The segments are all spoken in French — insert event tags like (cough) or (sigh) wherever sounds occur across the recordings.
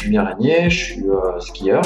Julien Régnier, je suis euh, skieur.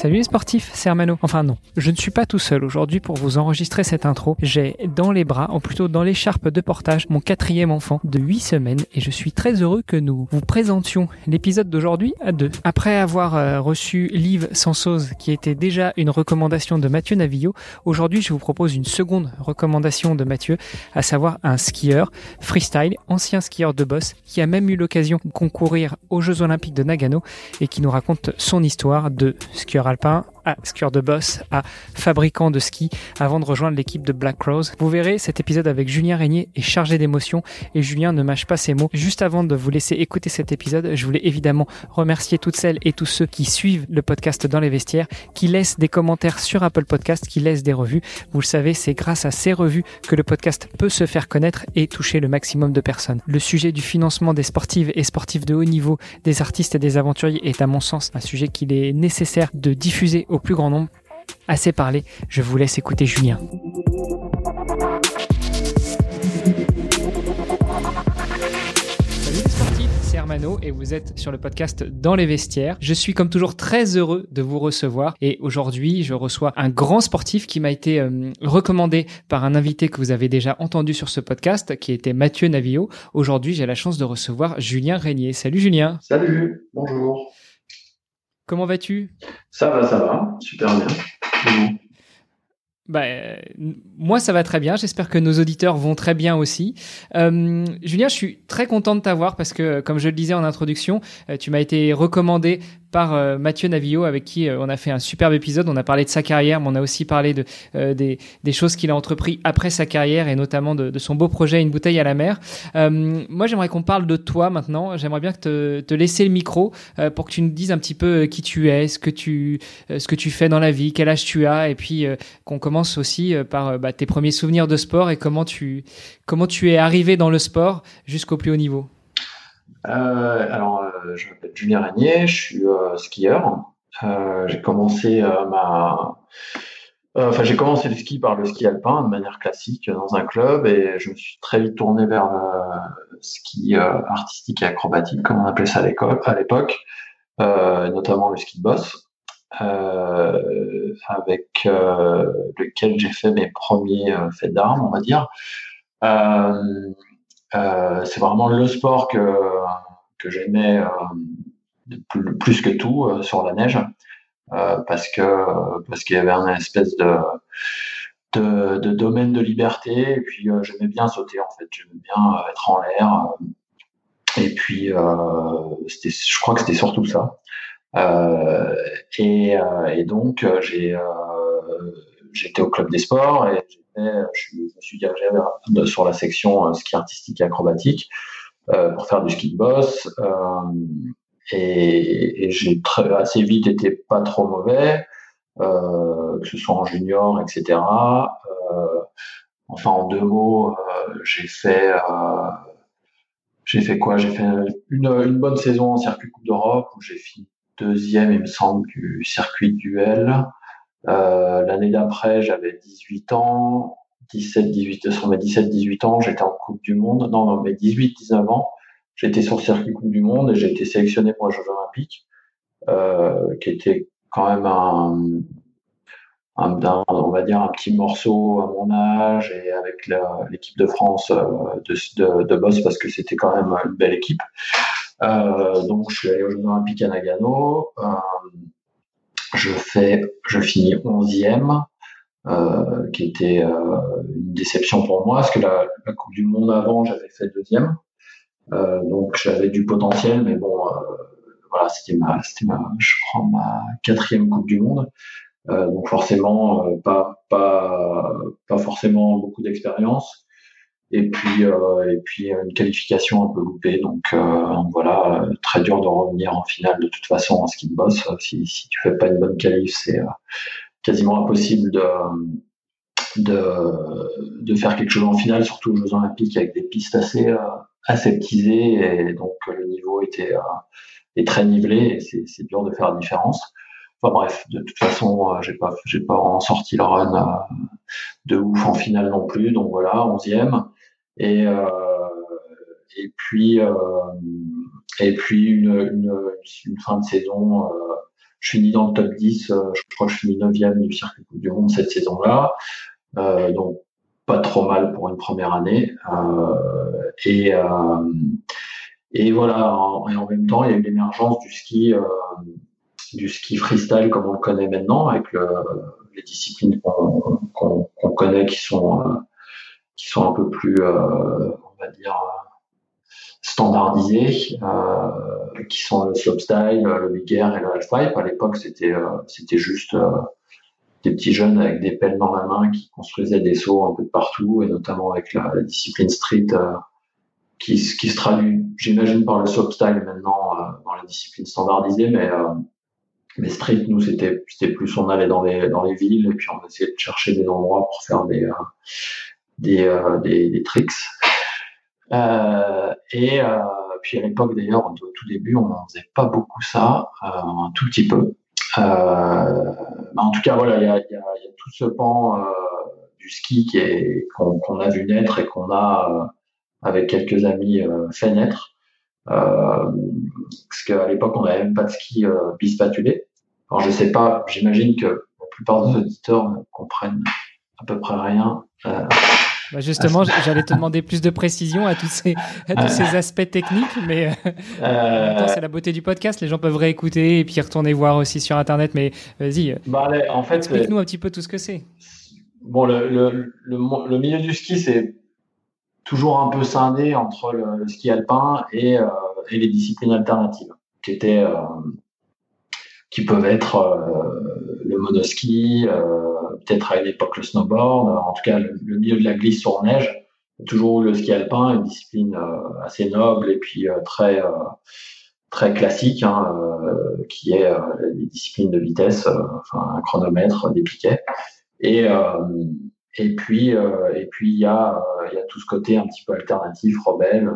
Salut les sportifs, c'est Hermano. Enfin non, je ne suis pas tout seul aujourd'hui pour vous enregistrer cette intro. J'ai dans les bras, ou plutôt dans l'écharpe de portage, mon quatrième enfant de 8 semaines et je suis très heureux que nous vous présentions l'épisode d'aujourd'hui à deux. Après avoir euh, reçu Liv Sansose qui était déjà une recommandation de Mathieu Navillo, aujourd'hui je vous propose une seconde recommandation de Mathieu, à savoir un skieur freestyle, ancien skieur de boss, qui a même eu l'occasion de concourir aux Jeux Olympiques de Nagano et qui nous raconte son histoire de skieur alpin à skieur de boss, à fabricant de ski, avant de rejoindre l'équipe de Black Rose. Vous verrez, cet épisode avec Julien Régnier est chargé d'émotions et Julien ne mâche pas ses mots. Juste avant de vous laisser écouter cet épisode, je voulais évidemment remercier toutes celles et tous ceux qui suivent le podcast dans les vestiaires, qui laissent des commentaires sur Apple Podcast, qui laissent des revues. Vous le savez, c'est grâce à ces revues que le podcast peut se faire connaître et toucher le maximum de personnes. Le sujet du financement des sportives et sportifs de haut niveau, des artistes et des aventuriers est à mon sens un sujet qu'il est nécessaire de diffuser au plus grand nombre. Assez parlé, je vous laisse écouter Julien. Et vous êtes sur le podcast Dans les vestiaires. Je suis comme toujours très heureux de vous recevoir et aujourd'hui je reçois un grand sportif qui m'a été euh, recommandé par un invité que vous avez déjà entendu sur ce podcast qui était Mathieu Navillo. Aujourd'hui j'ai la chance de recevoir Julien Régnier. Salut Julien. Salut, bonjour. Comment vas-tu? Ça va, ça va, super bien. Bah, euh, moi, ça va très bien. J'espère que nos auditeurs vont très bien aussi. Euh, Julien, je suis très content de t'avoir parce que, comme je le disais en introduction, euh, tu m'as été recommandé par euh, Mathieu Navillo avec qui euh, on a fait un superbe épisode. On a parlé de sa carrière, mais on a aussi parlé de, euh, des, des, choses qu'il a entrepris après sa carrière et notamment de, de, son beau projet Une bouteille à la mer. moi, j'aimerais qu'on parle de toi maintenant. J'aimerais bien te, te, laisser le micro pour que tu nous dises un petit peu qui tu es, ce que tu, ce que tu fais dans la vie, quel âge tu as, et puis qu'on commence aussi par bah, tes premiers souvenirs de sport et comment tu, comment tu es arrivé dans le sport jusqu'au plus haut niveau. Euh, alors, euh, je m'appelle Julien Régnier, je suis euh, skieur. j'ai commencé ma Enfin, j'ai commencé le ski par le ski alpin de manière classique dans un club et je me suis très vite tourné vers le ski artistique et acrobatique, comme on appelait ça à l'époque, notamment le ski de boss, avec lequel j'ai fait mes premiers faits d'armes, on va dire. C'est vraiment le sport que, que j'aimais euh, plus, que tout euh, sur la neige. parce que parce qu'il y avait un espèce de, de, domaine de liberté et puis j'aimais bien sauter en fait j'aimais bien être en l'air et puis c'était je crois que c'était surtout ça et, donc j'ai j'étais au club des sports et je, me suis dirigé sur la section euh, ski artistique et acrobatique euh, pour faire du ski de boss. Euh, et, j'ai assez vite été pas trop mauvais, que ce soit en junior, etc. enfin, en deux mots, j'ai fait j'ai fait quoi? J'ai fait une, une, bonne saison en circuit Coupe d'Europe où j'ai fini deuxième, il me semble, du circuit duel. Euh, L'année d'après, j'avais 18 ans, 17, 18, sur mes 17, 18 ans, j'étais en Coupe du Monde. Non, non, mes 18, 19 ans, j'étais sur circuit Coupe du Monde et j'ai été sélectionné pour les Jeux Olympiques, euh, qui était quand même un, un, on va dire un petit morceau à mon âge et avec l'équipe de France euh, de, de, de boss parce que c'était quand même une belle équipe. Euh, donc je suis allé aux Jeux Olympiques à Nagano. Euh, je fais, je finis 11e, euh, qui était euh, une déception pour moi, parce que la, la Coupe du Monde avant, j'avais fait deuxième. Euh, donc j'avais du potentiel, mais bon, euh, voilà, c'était ma, c'était ma, je crois ma quatrième Coupe du Monde. Euh, donc forcément, pas, pas, pas forcément beaucoup d'expérience et puis euh, et puis une qualification un peu loupée donc, euh, voilà très dur de revenir en finale de toute façon en ski de boss si si tu fais pas une bonne qualif c'est euh, quasiment impossible de de, de faire quelque chose en finale surtout aux Jeux Olympiques avec des pistes assez aseptisé et donc le niveau était est très nivelé et c'est dur de faire la différence. Enfin bref, de toute façon, j'ai pas j'ai pas en sorti le run de ouf en finale non plus, donc voilà, onzième. Et et puis et puis une, une, une, fin de saison je finis dans le top 10, euh, je crois que je finis 9e du circuit du monde cette saison-là. Euh, donc pas trop mal pour une première année. Euh, et, voilà, et en même temps, il y a eu l'émergence du ski, du ski freestyle comme on le connaît maintenant, avec le, les disciplines qu'on connaît qui sont, qui sont un peu plus, on va dire, standardisés, euh, qui sont le slopestyle, le big air et le halfpipe. À l'époque, c'était euh, c'était juste euh, des petits jeunes avec des pelles dans la main qui construisaient des sauts un peu partout, et notamment avec la, discipline street qui, se traduit, j'imagine, par le slopestyle maintenant dans la discipline standardisée, mais street, nous, c'était c'était plus on allait dans les dans les villes et puis on essayait de chercher des endroits pour faire des, des, des tricks. Euh, et euh, puis à l'époque d'ailleurs, au tout début, on n'en faisait pas beaucoup ça, euh, un tout petit peu. en tout cas, voilà, il y a, y, a, y a, tout ce pan du ski qui est qu'on a vu naître et qu'on a avec quelques amis fait naître. Euh, parce qu'à l'époque, on n'avait même pas de ski euh, bispatulé. Alors, je sais pas, j'imagine que la plupart des auditeurs ne comprennent à peu près rien. Bah justement, j'allais te demander plus de précision à tous ces, à tous ces aspects techniques, mais euh, euh c'est la beauté du podcast. Les gens peuvent réécouter et puis retourner voir aussi sur Internet. Mais vas-y, bah, en fait, explique-nous un petit peu tout ce que c'est. Bon, le, le, le, milieu du ski, c'est toujours un peu scindé entre le, ski alpin et, euh, et, les disciplines alternatives, qui étaient euh, qui peuvent être euh, le monoski, euh, peut-être à une époque le snowboard, en tout cas le, milieu de la glisse sur neige, toujours le ski alpin, une discipline euh, assez noble et puis très très classique, hein, qui est les disciplines de vitesse, enfin un chronomètre, des piquets, et et puis et puis il y a il y a tout ce côté un petit peu alternatif, rebelle.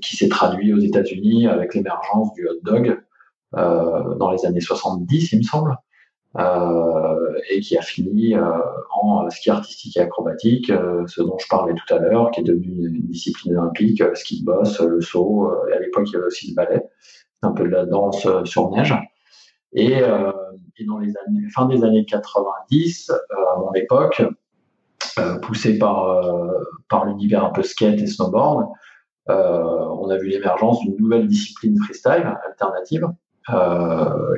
qui s'est traduit aux États-Unis avec l'émergence du hot dog, euh, dans les années 70, il me semble, euh, et qui a fini euh, en ski artistique et acrobatique, ce dont je parlais tout à l'heure, qui est devenu une discipline olympique, ski de boss, le saut, et à l'époque il y avait aussi le ballet, un peu de la danse sur neige. Et, dans les années, fin des années 90, à mon époque, poussé par, par l'univers un peu skate et snowboard, on a vu l'émergence d'une nouvelle discipline freestyle alternative euh,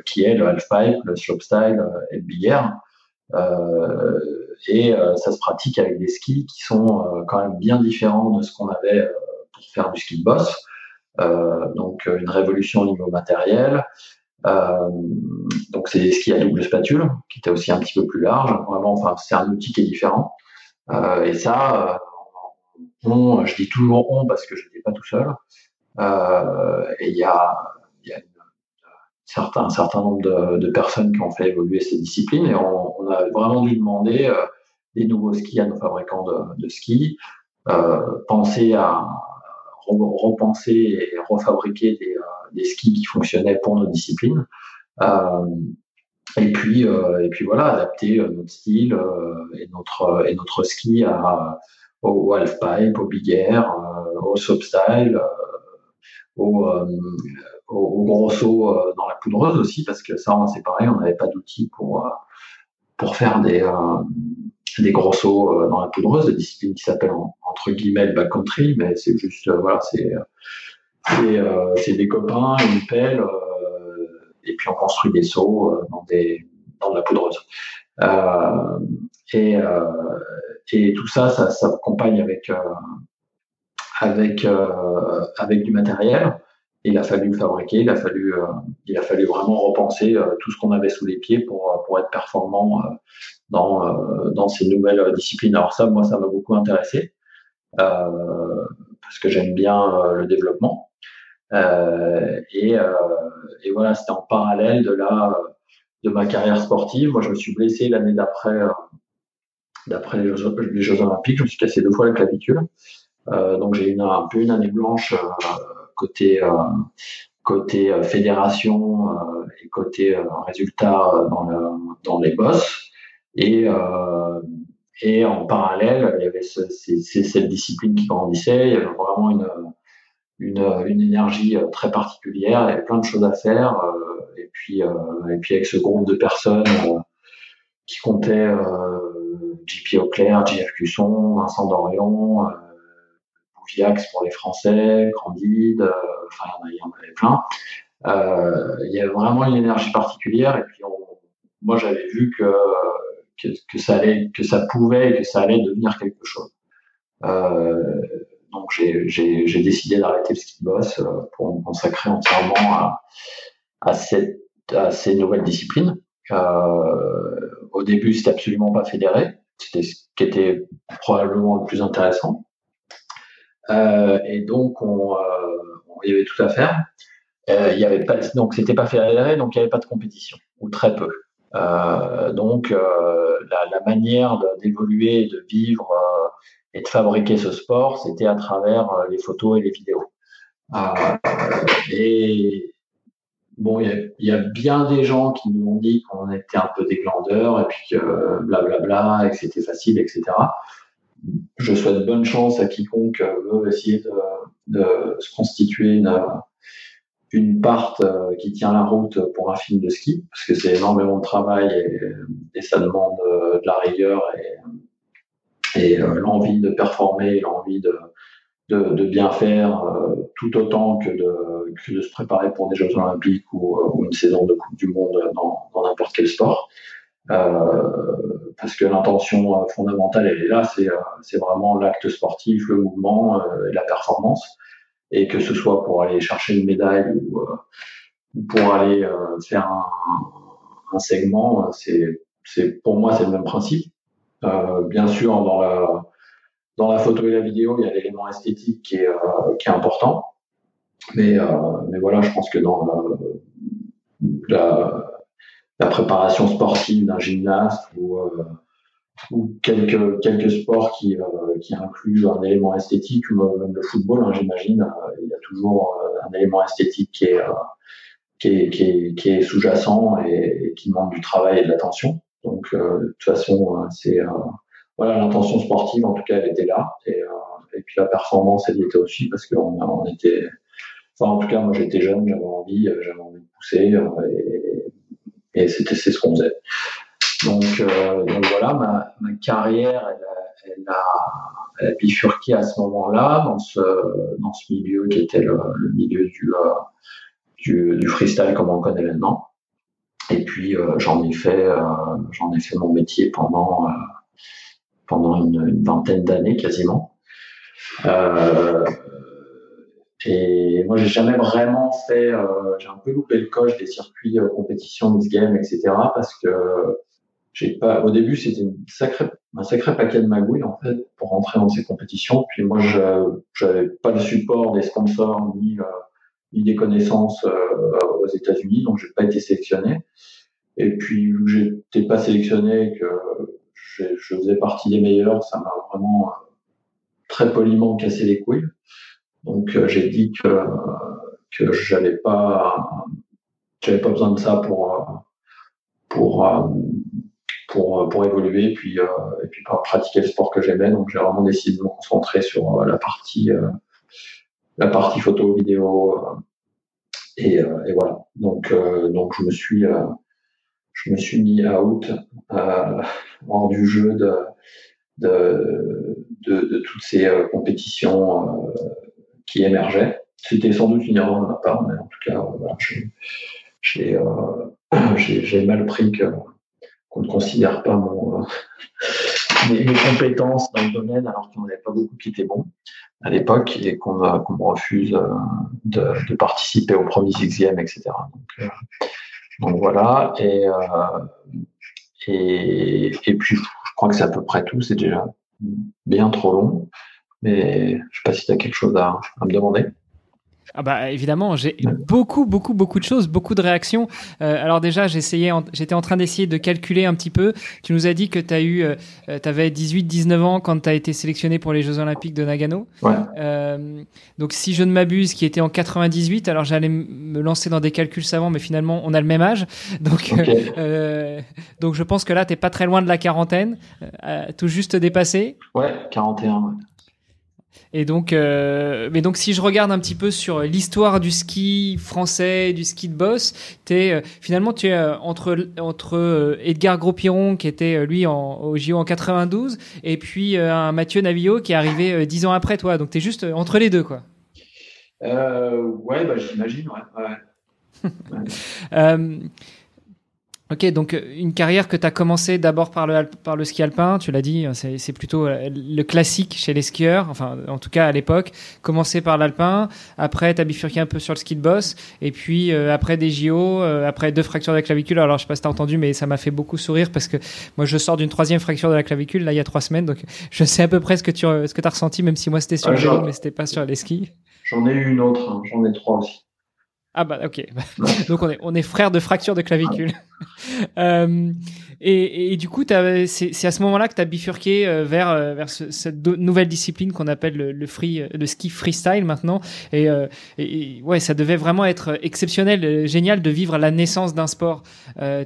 qui est le halfpipe, le slopestyle euh, et le air. Euh, et ça se pratique avec des skis qui sont quand même bien différents de ce qu'on avait pour faire du ski de boss. donc une révolution au niveau matériel. donc c'est des skis à double spatule, qui étaient aussi un petit peu plus larges. Vraiment, enfin c'est un outil qui est différent. et ça, on, je dis toujours on parce que je n'étais pas tout seul. et il y a un certain nombre de, personnes qui ont fait évoluer ces disciplines et on, a vraiment dû demander euh, des nouveaux skis à nos fabricants de, skis, euh, penser à repenser et refabriquer des, euh, des, skis qui fonctionnaient pour nos disciplines. Et puis, voilà, adapter notre style et notre ski au half-pipe, au big air, au slopestyle, au, au, gros saut euh, dans la poudreuse aussi, parce que ça, c'est pareil, on n'avait pas d'outils pour, euh, pour faire des, euh, des gros sauts dans la poudreuse, des disciplines qui s'appellent entre guillemets le backcountry, mais c'est juste, voilà, c'est c'est des copains, une pelle, et puis on construit des sauts dans, des, dans de la poudreuse. et, et tout ça, ça s'accompagne avec, avec, avec du matériel il a fallu le fabriquer, il a fallu, euh, il a fallu vraiment repenser euh, tout ce qu'on avait sous les pieds pour, euh, pour être performant dans, dans ces nouvelles disciplines. Alors ça, moi, ça m'a beaucoup intéressé parce que j'aime bien le développement. et, et voilà, c'était en parallèle de la de ma carrière sportive. Moi, je me suis blessé l'année d'après d'après les les Jeux Olympiques. Je me suis cassé deux fois la clavicule. Donc j'ai eu un peu une année blanche côté côté fédération et côté résultat dans, le, dans les boss. Et, et en parallèle, il y avait ce, cette discipline qui grandissait. Il y avait vraiment une, une, énergie très particulière. Il y avait plein de choses à faire. et puis, et puis avec ce groupe de personnes qui comptait euh, JP Auclair, JF Cusson, Vincent Dorion, euh, Bouviax pour les Français, Candide, euh, enfin il y en avait plein. il y avait vraiment une énergie particulière et puis moi j'avais vu que, que, ça allait, que ça pouvait et que ça allait devenir quelque chose. Euh, donc j'ai décidé d'arrêter le ski boss pour me consacrer entièrement à, cette, à ces nouvelles disciplines. Euh, au début, c'était absolument pas fédéré. C'était ce qui était probablement le plus intéressant. Euh, et donc, on, euh, il y avait tout à faire. Euh, il y avait pas, donc c'était pas fédéré, donc il n'y avait pas de compétition ou très peu. Euh, donc, euh, la, la, manière d'évoluer, de, vivre et de fabriquer ce sport, c'était à travers les photos et les vidéos. et bon, il y, a bien des gens qui nous ont dit qu'on était un peu des glandeurs et puis que blablabla et que c'était facile, etc. Je souhaite bonne chance à quiconque veut essayer de, se constituer une, une part euh, qui tient la route pour un film de ski, parce que c'est énormément de travail et, ça demande de la rigueur et, et euh, l'envie de performer, l'envie de, de, bien faire euh, tout autant que de, de se préparer pour des Jeux Olympiques ou, euh, une saison de Coupe du Monde dans n'importe quel sport. Euh, parce que l'intention fondamentale, elle est là, c'est vraiment l'acte sportif, le mouvement et la performance. Et que ce soit pour aller chercher une médaille ou, pour aller faire un, un segment, c'est pour moi c'est le même principe. bien sûr, dans la dans la photo et la vidéo, il y a l'élément esthétique qui est, euh, qui est important. Mais, euh, mais voilà, je pense que dans la, la, préparation sportive d'un gymnaste ou, euh, quelques, sports qui, qui incluent un élément esthétique, même le football, hein, j'imagine, il y a toujours un élément esthétique qui est, sous-jacent et, qui demande du travail et de l'attention. Donc, de toute façon, c'est voilà, l'intention sportive, en tout cas, elle était là. Et, euh, et puis la performance, elle y était aussi parce qu'on on était. Enfin, en tout cas, moi, j'étais jeune, j'avais envie, euh, j'avais envie de pousser, euh, et c'était c'est ce qu'on faisait. Donc, euh, voilà, ma, ma carrière, elle, a, bifurqué à ce moment-là dans ce dans ce milieu qui était le, milieu du, euh, du, du freestyle comme on connaît maintenant. Et puis euh, j'en ai fait j'en ai fait mon métier pendant pendant une, vingtaine d'années quasiment. Et moi, j'ai jamais vraiment fait, euh, j'ai un peu loupé le coche des circuits euh, compétition, Miss Game, etc. parce que j'ai pas, au début, c'était une sacrée, un sacré paquet de magouilles, en fait, pour rentrer dans ces compétitions. Puis moi, je n'avais pas le support des sponsors ni, ni des connaissances aux États-Unis, donc j'ai pas été sélectionné. Et puis, j'étais pas sélectionné, que je, je, faisais partie des meilleurs, ça m'a vraiment euh, très poliment cassé les couilles. Donc euh, j'ai dit que que j'avais pas j'avais pas besoin de ça pour pour pour pour évoluer et puis et puis pratiquer le sport que j'aimais. Donc j'ai vraiment décidé de me concentrer sur la partie la partie photo vidéo et, et voilà. Donc donc je me suis je me suis mis out euh, hors du jeu de, de, de, toutes ces euh, compétitions euh, qui émergeaient. C'était sans doute une erreur de ma part, mais en tout cas, (clears throat) j'ai euh, mal pris qu'on ne considère pas mon, (laughs) mes, mes, compétences dans le domaine alors en avait pas beaucoup qui étaient bons à l'époque et qu'on qu me refuse de, de, participer au premier sixième, etc. Donc, voilà, euh, et, et puis je crois que c'est à peu près tout, c'est déjà bien trop long, mais je sais pas si tu as quelque chose à, à me demander. Ah bah évidemment, j'ai beaucoup, beaucoup, beaucoup de choses, beaucoup de réactions. Euh, alors déjà, j'essayais, j'étais en train d'essayer de calculer un petit peu. Tu nous as dit que tu as eu, euh, tu avais 18-19 ans quand tu as été sélectionné pour les Jeux Olympiques de Nagano. Ouais. Euh, donc si je ne m'abuse, qui était en 98, alors j'allais me lancer dans des calculs savants, mais finalement on a le même âge. (laughs) Donc, euh, donc je pense que là, tu pas très loin de la quarantaine, tout juste dépassé. Ouais, 41. Et donc, euh, mais donc, si je regarde un petit peu sur l'histoire du ski français, du ski de boss, es, euh, finalement, tu es euh, entre entre euh, Edgar Gros-Piron qui était lui en, au JO en 92 et puis un Mathieu Navillot qui est arrivé dix ans après toi. Donc, tu es juste entre les deux, quoi. ouais, bah, j'imagine, ouais. ouais. (laughs) Ok, donc euh, une carrière que tu as commencé d'abord par le, par le ski alpin, tu l'as dit, c'est plutôt euh, le classique chez les skieurs, enfin en tout cas à l'époque, commencé par l'alpin, après tu as bifurqué un peu sur le ski de boss, et puis euh, après des JO, après deux fractures de la clavicule, alors je sais pas si tu as entendu, mais ça m'a fait beaucoup sourire parce que moi je sors d'une troisième fracture de la clavicule, là il y a trois semaines, donc je sais à peu près ce que tu ce que as ressenti, même si moi c'était sur le vélo, mais c'était pas sur les skis. J'en ai eu une autre, hein. j'en ai trois aussi. Ah bah ok. (laughs) Donc on est on est frère de fracture de clavicule. (laughs) euh, et, et, du coup, c'est à ce moment-là que tu as bifurqué euh, vers euh, vers ce, cette nouvelle discipline qu'on appelle le, le, free le ski freestyle maintenant. Et, euh, et, ouais, ça devait vraiment être exceptionnel, génial de vivre la naissance d'un sport.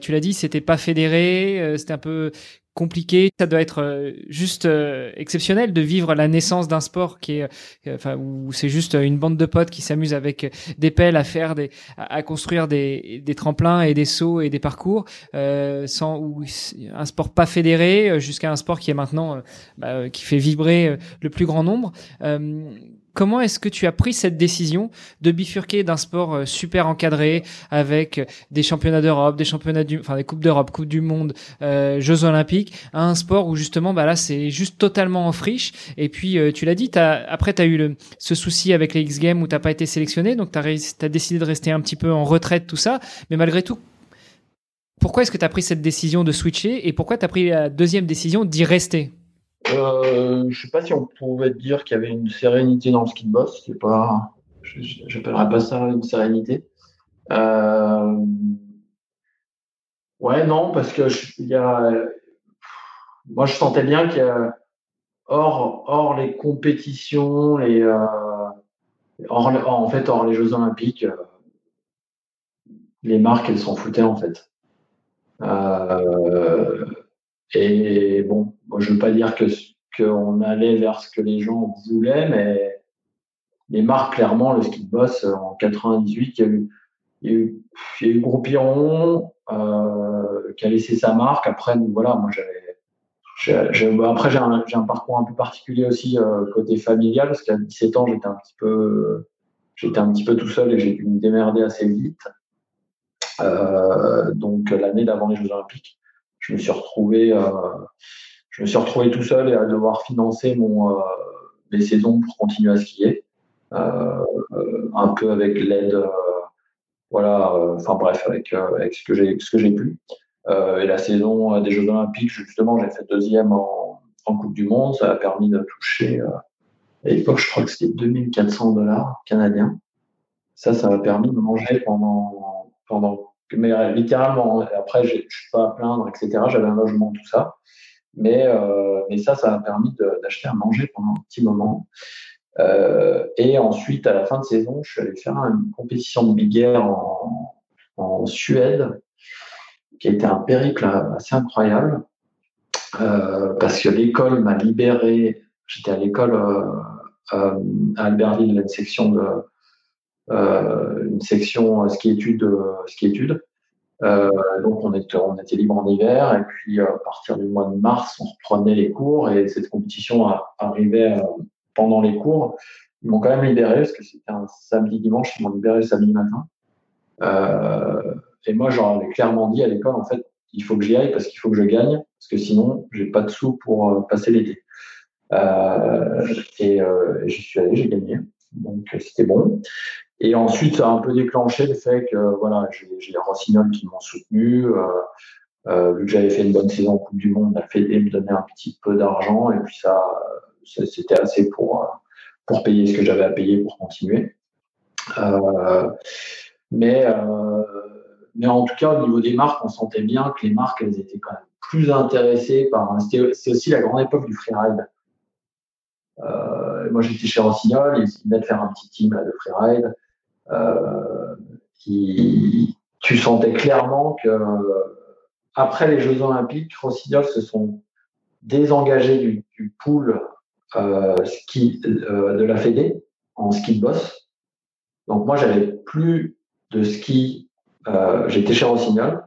tu l'as dit, c'était pas fédéré, c'était un peu compliqué. Ça doit être euh, juste euh, exceptionnel de vivre la naissance d'un sport qui est, euh, enfin, où c'est juste une bande de potes qui s'amusent avec des pelles à faire des, à, construire des, des tremplins et des sauts et des parcours, sans ou un sport pas fédéré jusqu'à un sport qui est maintenant, bah, qui fait vibrer le plus grand nombre. Comment est-ce que tu as pris cette décision de bifurquer d'un sport euh, super encadré avec des championnats d'Europe, des championnats du, enfin des coupes d'Europe, coupes du monde, euh, Jeux olympiques, à un sport où justement, bah là, c'est juste totalement en friche. Et puis, euh, tu l'as dit, après, tu as eu le, ce souci avec les X Games où t'as pas été sélectionné, donc tu as, décidé de rester un petit peu en retraite, tout ça. Mais malgré tout, pourquoi est-ce que tu as pris cette décision de switcher et pourquoi tu as pris la deuxième décision d'y rester? Euh, je sais pas si on pouvait dire qu'il y avait une sérénité dans le ski de boss. C'est pas, j'appellerais pas ça une sérénité. Euh, ouais, non, parce que il y a, moi je sentais bien qu'il hors, hors les compétitions, les, euh, hors, en fait, hors les Jeux Olympiques, euh, les marques elles s'en foutaient en fait. Euh, et bon, moi, je veux pas dire que qu'on allait vers ce que les gens voulaient, mais les marques, clairement, le ski de boss, en 98, il y a eu, eu, eu Groupillon, euh, qui a laissé sa marque. Après, voilà, moi, j'avais, après, j'ai un, un, parcours un peu particulier aussi euh, côté familial, parce qu'à 17 ans, j'étais un petit peu, j'étais un petit peu tout seul et j'ai dû me démerder assez vite. Euh, donc l'année d'avant les Jeux Olympiques je me suis retrouvé, je me suis retrouvé tout seul et à devoir financer mon euh, mes saisons pour continuer à skier, euh, un peu avec l'aide, voilà, enfin bref, avec avec ce que j'ai ce que j'ai pu. et la saison des Jeux Olympiques, justement, j'ai fait deuxième en, en Coupe du Monde. Ça a permis de toucher, à l'époque, je crois que c'était 2400 dollars canadiens. Ça, ça m'a permis de manger pendant, pendant mais littéralement, après, je suis pas à plaindre, etc. J'avais un logement, tout ça. Mais, euh, mais ça, ça m'a permis d'acheter à manger pendant un petit moment. Euh, et ensuite, à la fin de saison, je suis allé faire une compétition de big air en, Suède, qui a été un périple assez incroyable, euh, parce que l'école m'a libéré. J'étais à l'école à Albertville, une section de une section ski études. Euh, donc on était, on libre en hiver et puis à partir du mois de mars on reprenait les cours et cette compétition arrivait euh, pendant les cours. Ils m'ont quand même libéré parce que c'était un samedi dimanche, ils m'ont libéré le samedi matin. Euh, et moi j'aurais clairement dit à l'école en fait il faut que j'y aille parce qu'il faut que je gagne parce que sinon j'ai pas de sous pour passer l'été. Euh, et euh, j'y suis allé, j'ai gagné, donc c'était bon. Et ensuite, ça a un peu déclenché le fait que voilà, j'ai les Rossignol qui m'ont soutenu. Euh, euh, vu que j'avais fait une bonne saison en Coupe du Monde, la Fédé me donnait un petit peu d'argent et puis ça, c'était assez pour pour payer ce que j'avais à payer pour continuer. mais, mais en tout cas, au niveau des marques, on sentait bien que les marques, elles étaient quand même plus intéressées par. C'est aussi la grande époque du freeride. Euh, moi, j'étais chez Rossignol, ils venaient de faire un petit team là, de freeride. Euh, qui, tu sentais clairement que après les Jeux Olympiques, Rossignol se sont désengagés du, du pool euh, ski euh, de la Fédé en ski de boss. Donc moi, j'avais plus de ski. Euh, J'étais chez Rossignol.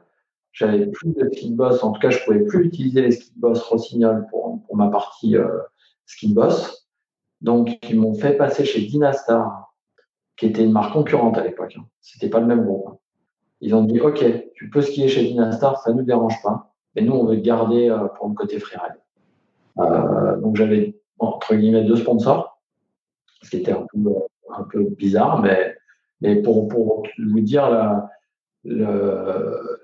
J'avais plus de ski de boss. En tout cas, je pouvais plus utiliser les ski de boss Rossignol pour, pour ma partie euh, ski de boss. Donc, ils m'ont fait passer chez Dynastar, qui était une marque concurrente à l'époque. Hein. C'était pas le même groupe. Hein. Ils ont dit, OK, tu peux skier chez Dynastar, ça nous dérange pas. Mais nous, on veut garder euh, pour le côté freeride. Euh, donc, j'avais, entre guillemets, deux sponsors, ce qui était un peu, bizarre, mais, pour, vous dire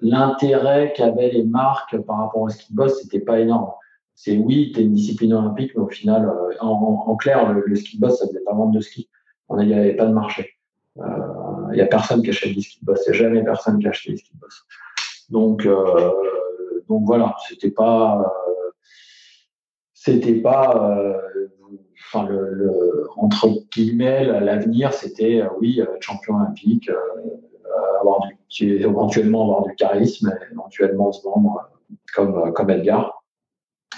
l'intérêt qu'avaient les marques par rapport au ski boss, c'était pas énorme c'est oui, es une discipline olympique, mais au final, euh, en, clair, le, ski boss, ça faisait pas vendre de ski. Il n'y avait pas de marché. Il euh, n'y a personne qui achète des ski boss. Il n'y a jamais personne qui achète des ski boss. Donc, euh, donc voilà, c'était pas, c'était pas, enfin le, entre guillemets, l'avenir, c'était oui, être champion olympique, avoir du, éventuellement avoir du charisme, éventuellement se vendre comme comme Edgar.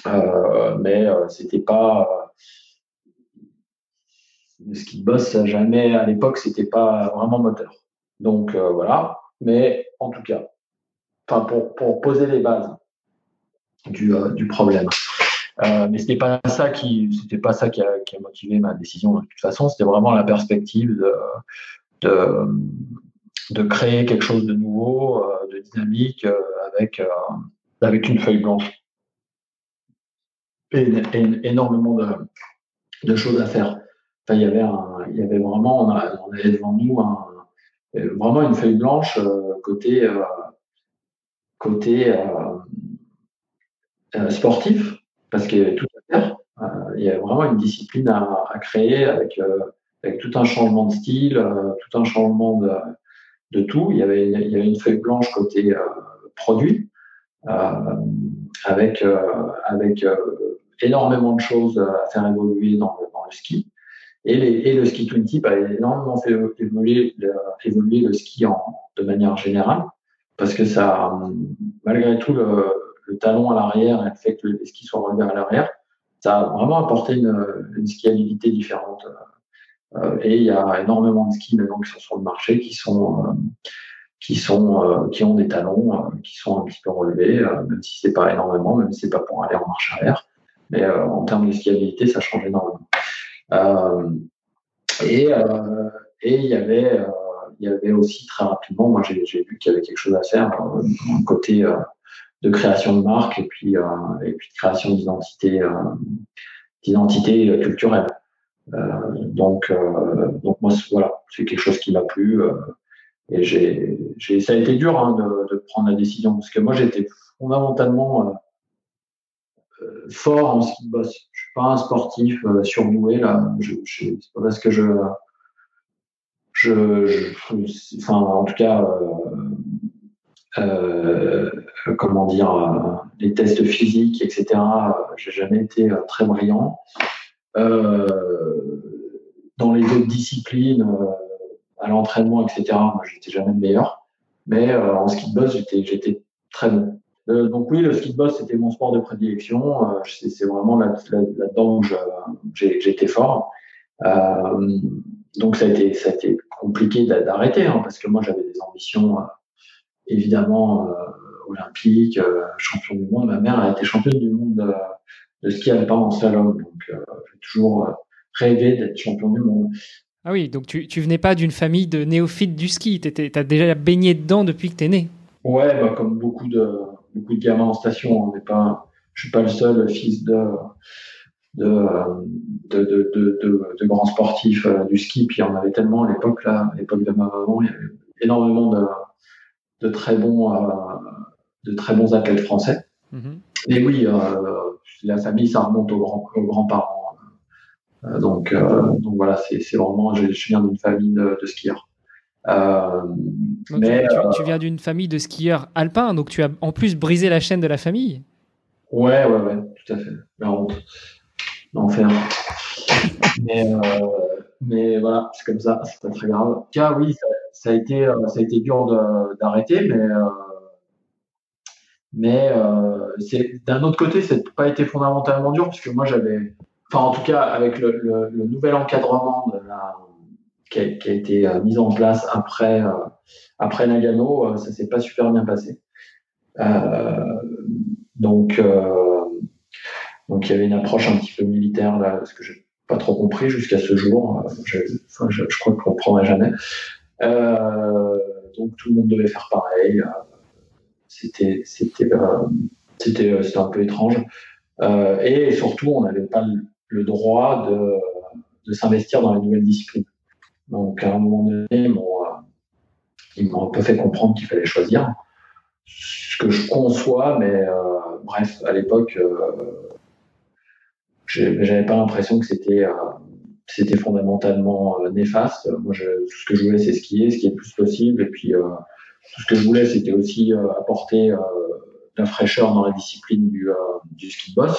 Euh, mais euh, c'était pas le ski boss jamais. À l'époque c'était pas vraiment moteur. Donc euh, voilà. Mais en tout cas enfin pour, poser les bases du, du problème. Euh, mais c'était pas ça qui c'était pas ça qui a, motivé ma décision de toute façon. C'était vraiment la perspective de, de, de créer quelque chose de nouveau de dynamique avec avec une feuille blanche. Énormément de, choses à faire. Il y avait, il y avait vraiment, on, avait devant nous vraiment une feuille blanche euh, côté, euh, côté euh, sportif, parce qu'il y avait tout à faire. il y avait vraiment une discipline à, créer avec, avec tout un changement de style, tout un changement de, de tout. Il y, avait, il y une feuille blanche côté produit, avec, avec énormément de choses à faire évoluer dans le ski. Et, le ski twin tip a énormément fait évoluer, le ski en, de manière générale, parce que ça, malgré tout, le, talon à l'arrière et le fait que les skis soient relevés à l'arrière, ça a vraiment apporté une, skiabilité différente. Euh, et il y a énormément de skis maintenant qui sont sur le marché qui sont euh, euh, qui ont des talons qui sont un petit peu relevés, même si c'est pas énormément, même si c'est pas pour aller en marche arrière. Mais en termes de skiabilité, ça change énormément. Euh, et euh, et il y avait aussi très rapidement, moi j'ai vu qu'il y avait quelque chose à faire d'un côté de création de marque et puis de création d'identité culturelle. donc moi voilà c'est quelque chose qui m'a plu et ça a été dur hein, de, prendre la décision parce que moi j'étais fondamentalement euh, fort en ski de boss. Pas un sportif euh, là. Je, c'est pas parce que je, en tout cas, euh, euh, comment dire, les tests physiques, etc. J'ai jamais été très brillant. Euh, dans les autres disciplines, à l'entraînement, etc. Moi, j'étais jamais le meilleur. Mais en ski de boss, j'étais, j'étais très bon. Euh, donc oui, le ski de boss, c'était mon sport de prédilection. Euh, c'est vraiment là-dedans où j'ai été fort. Euh, donc ça a été, ça a été compliqué d'arrêter hein, parce que moi j'avais des ambitions évidemment olympiques, champion du monde. Ma mère a été championne du monde de, de ski alpin en slalom, donc j'ai toujours rêvé d'être champion du monde. Ah oui, donc tu, tu venais pas d'une famille de néophytes du ski, tu as déjà baigné dedans depuis que tu es né? Ouais, bah, comme beaucoup de, beaucoup de gamins en station. On n'est pas, je suis pas le seul fils de de, de, de, de, de grands sportifs euh, du ski. Puis on avait tellement à l'époque là, à l'époque de ma maman, il y avait énormément de, de très bons euh, de très bons athlètes français. Mm-hmm. Et oui, euh, la famille, ça remonte aux, grands, aux grands-parents. donc, donc voilà, c'est vraiment, je, viens d'une famille de, skieurs. Mais, tu, viens d'une famille de skieurs alpins, donc tu as en plus brisé la chaîne de la famille. Ouais, ouais, ouais, tout à fait. La honte. L'enfer. mais, mais voilà, c'est comme ça, c'est pas très grave. En cas, oui, ça, a été, ça a été dur d'arrêter, mais mais euh, d'un autre côté, c'est pas été fondamentalement dur puisque moi j'avais, enfin en tout cas avec le, le, le nouvel encadrement de la, qui, a, été euh, mis en place après euh, Nagano, euh, ça s'est pas super bien passé. donc donc il y avait une approche un petit peu militaire là, ce que j'ai pas trop compris jusqu'à ce jour. Je, enfin, je, je crois qu'on comprendra jamais. donc tout le monde devait faire pareil c'était c'était c'était c'était un peu étrange. Et surtout, on n'avait pas le droit de, de s'investir dans les nouvelles disciplines. Donc à un moment donné, ils m'ont un peu fait comprendre qu'il fallait choisir. Ce que je conçois, mais bref, à l'époque, euh, j'avais pas l'impression que c'était c'était fondamentalement néfaste. Moi, je, tout ce que je voulais, c'est skier, skier le plus possible, et puis tout ce que je voulais, c'était aussi euh, apporter euh, de la fraîcheur dans la discipline du, euh, du ski boss,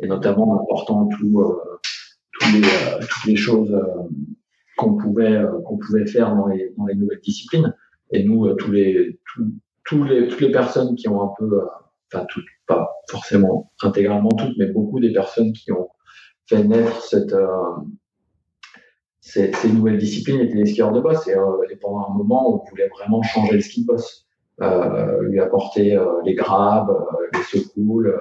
et notamment en apportant tout, les, toutes les choses qu'on pouvait, qu'on pouvait faire dans les, dans les nouvelles disciplines. Et nous, tous les, tous, les, toutes les personnes qui ont un peu, enfin toutes, pas forcément intégralement toutes, mais beaucoup des personnes qui ont fait naître cette, ces, nouvelles disciplines étaient les skieurs de boss. Et, euh, pendant un moment, on voulait vraiment changer le ski de boss, euh, lui apporter euh, les grabes, euh, les secoules,